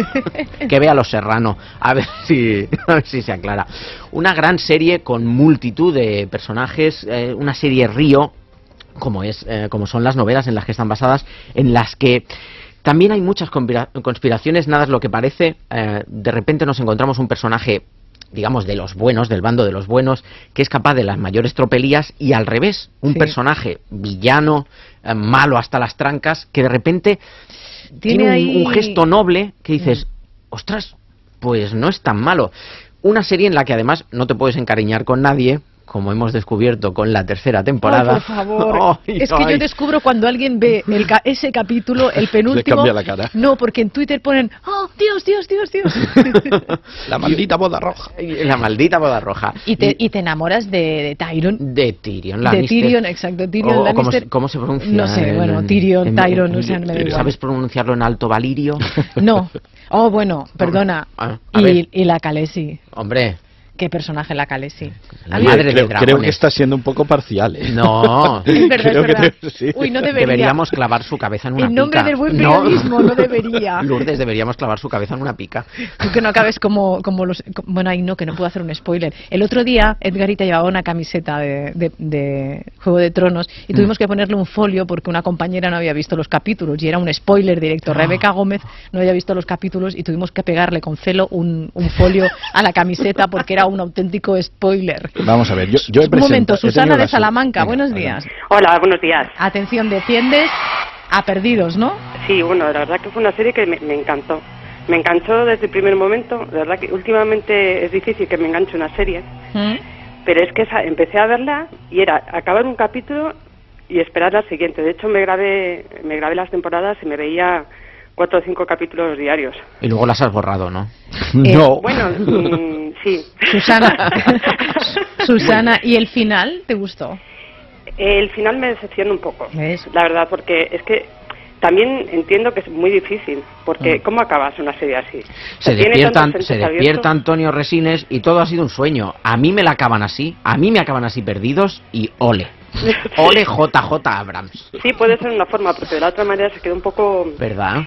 que vea Los Serrano, a ver si, a ver si se aclara. Una gran serie con multitud de personajes, eh, una serie río, como, es, eh, como son las novelas en las que están basadas, en las que también hay muchas conspira- conspiraciones, nada es lo que parece, eh, de repente nos encontramos un personaje digamos, de los buenos, del bando de los buenos, que es capaz de las mayores tropelías y al revés, un Sí. personaje villano, eh, malo hasta las trancas, que de repente Tiene un, gesto noble que dices, ostras, pues no es tan malo. Una serie en la que además no te puedes encariñar con nadie, como hemos descubierto con la tercera temporada. Ay, por favor. Ay, es que ay. yo descubro cuando alguien ve el ca- ese capítulo, el penúltimo. cambia la cara. No, porque en Twitter ponen, oh, Dios, Dios, Dios, Dios. La maldita boda roja. La maldita boda roja. y, te, y te enamoras de, de Tyron. De Tyrion De Lannister. Tyrion, exacto, Tyrion O- o cómo, se, cómo se pronuncia? No sé, en- bueno, Tyrion, en- Tyron, en- o sea, me da igual. ¿Sabes pronunciarlo en alto valirio? No. Oh, bueno, perdona. Ah, y, y la Khaleesi. Hombre, Qué personaje la Khaleesi. La A mí- madre de creo, dragones. creo que está siendo un poco parcial. ¿eh? No. Es verdad, Creo es que verdad. te- sí. Uy, no debería. Deberíamos clavar su cabeza en una En nombre pica. del buen No. periodismo, no debería. Lourdes, deberíamos clavar su cabeza en una pica. Tú que no acabes como, como los... co- Bueno, ahí no, que no puedo hacer un spoiler. El otro día Edgarita llevaba una camiseta de, de- de Juego de Tronos y Mm. tuvimos que ponerle un folio porque una compañera no había visto los capítulos y era un spoiler directo. Ah. Rebeca Gómez no había visto los capítulos y tuvimos que pegarle con celo un, un folio a la camiseta porque era un auténtico spoiler. Vamos a ver, yo, yo he un presentado- momento, he tenido Susana de Salamanca, Venga, buenos días. Hola, buenos días. Atención, defiendes a perdidos, ¿no? Sí, bueno, la verdad que fue una serie que me, me encantó. Me enganchó desde el primer momento. La verdad que últimamente es difícil que me enganche una serie, ¿Mm? pero es que esa- empecé a verla y era acabar un capítulo y esperar la siguiente. De hecho, me grabé, me grabé las temporadas y me veía cuatro o cinco capítulos diarios. Y luego las has borrado, ¿no? No. Bueno, mm, sí. Susana, Susana, ¿y el final te gustó? El final me decepciona un poco, ¿Ves? la verdad, porque es que también entiendo que es muy difícil, porque ¿cómo acabas una serie así? Mm. Se despierta, se despierta. Antonio Resines y todo ha sido un sueño. A mí me la acaban así, a mí me acaban así perdidos y ole. Ole JJ Abrams, Sí, puede ser una forma, porque de la otra manera se quedó un poco, ¿verdad?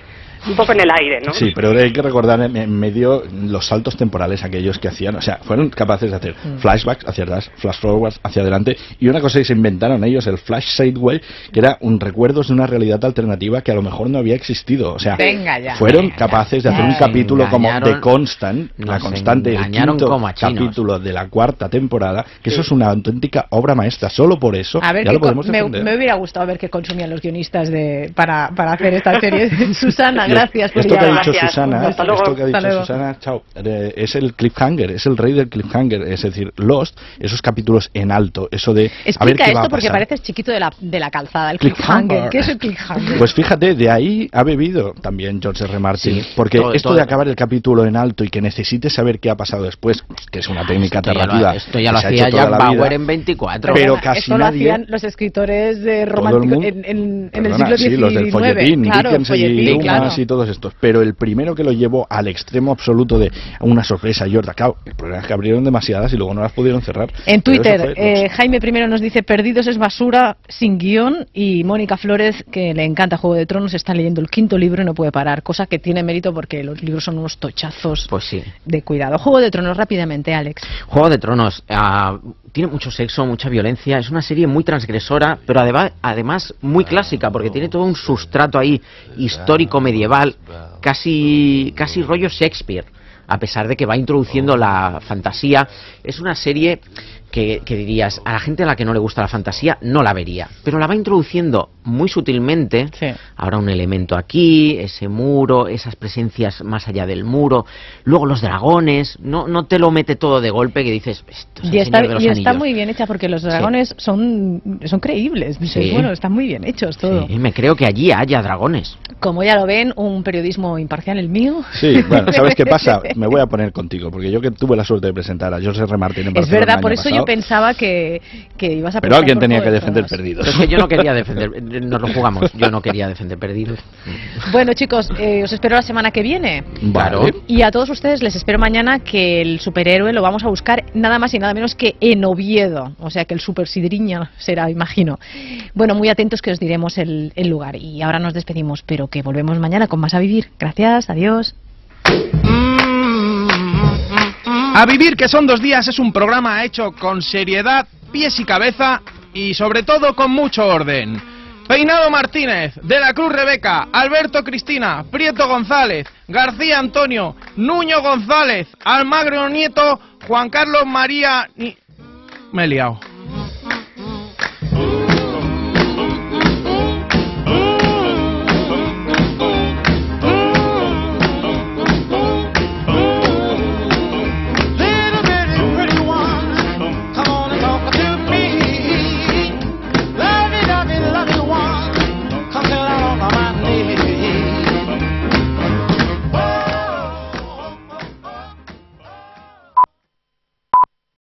Un poco en el aire, ¿no? Sí, pero hay que recordar en, medio los saltos temporales aquellos que hacían, o sea, fueron capaces de hacer Mm. flashbacks hacia atrás, flash forwards hacia adelante, y una cosa que se inventaron ellos, el flash sideway, que era un recuerdos de una realidad alternativa que a lo mejor no había existido, o sea, Venga ya. fueron Venga, capaces de hacer un capítulo como The Constant, la constante, el quinto capítulo de la cuarta temporada, que eso es una auténtica obra maestra, solo por eso A ver, ya lo podemos me, me hubiera gustado ver qué consumían los guionistas de, para, para hacer esta serie. Susana, gracias esto que ha dicho Gracias. Susana, Hasta luego. esto que ha dicho. Susana, chao, eh, es el cliffhanger, es el rey del cliffhanger, es decir, Lost, esos capítulos en alto, eso de a ver Explica qué va a esto porque pareces chiquito de la, de la calzada, el Cliffhanger. cliffhanger. ¿Qué es el cliffhanger? Pues fíjate, de ahí ha bebido también George R. Martin, Sí, porque todo- esto todo- de acabar el capítulo en alto y que necesites saber qué ha pasado después, que es una técnica Esto ya lo, esto ya lo hacía hecho toda Jack la vida. Bauer en 24. Pero casi esto nadie- lo hacían los escritores de Todo el romántico mundo- en, en- en el siglo XIX. sí, los del folletín, claro, Dickens y folletín, Dumas claro. Sí, todos estos. Pero el primero que lo llevó al extremo absoluto de una sorpresa, Jordan. Claro, el problema es que abrieron demasiadas y luego no las pudieron cerrar. En Twitter, fue- eh, Jaime primero nos dice Perdidos es basura sin guion y Mónica Flores, que le encanta Juego de Tronos, está leyendo el quinto libro y no puede parar, cosa que tiene mérito porque los libros son unos tochazos Pues sí. de cuidado. Juego de Tronos, rápidamente, Alex. Juego de Tronos ah, tiene mucho sexo, mucha violencia, es una serie muy transgresora, pero además, además muy clásica, porque tiene todo un sustrato ahí histórico medieval, casi, casi rollo Shakespeare, a pesar de que va introduciendo la fantasía. Es una serie que, que dirías, a la gente a la que no le gusta la fantasía no la vería, pero la va introduciendo muy sutilmente. Ahora un elemento aquí, ese muro, esas presencias más allá del muro, luego los dragones, no, no te lo mete todo de golpe que dices, esto es el Y está, Señor de los y está Anillos". muy bien hecha porque los dragones son, son creíbles. Dices, Sí. Bueno, están muy bien hechos todo. Sí, me creo que allí haya dragones. Como ya lo ven, un periodismo imparcial el mío. Sí, bueno, ¿sabes qué pasa? Me voy a poner contigo, porque yo que tuve la suerte de presentar a José R. Martín en Es Barcelona verdad, el por eso pensaba que, que ibas a Pero alguien tenía que de defender perdidos. Es que yo no quería defender, nos lo jugamos, yo no quería defender perdidos. Bueno, chicos, eh, os espero la semana que viene. Claro. Y a todos ustedes les espero mañana que el superhéroe lo vamos a buscar nada más y nada menos que en Oviedo. O sea que el super sidriña será, imagino. Bueno, muy atentos que os diremos el, el lugar. Y ahora nos despedimos, pero que volvemos mañana con más a vivir. Gracias, adiós. A Vivir, que son dos días, es un programa hecho con seriedad, pies y cabeza y sobre todo con mucho orden. Peinado Martínez, De la Cruz Rebeca, Alberto Cristina, Prieto González, García Antonio, Nuño González, Almagro Nieto, Juan Carlos María... Me he liado.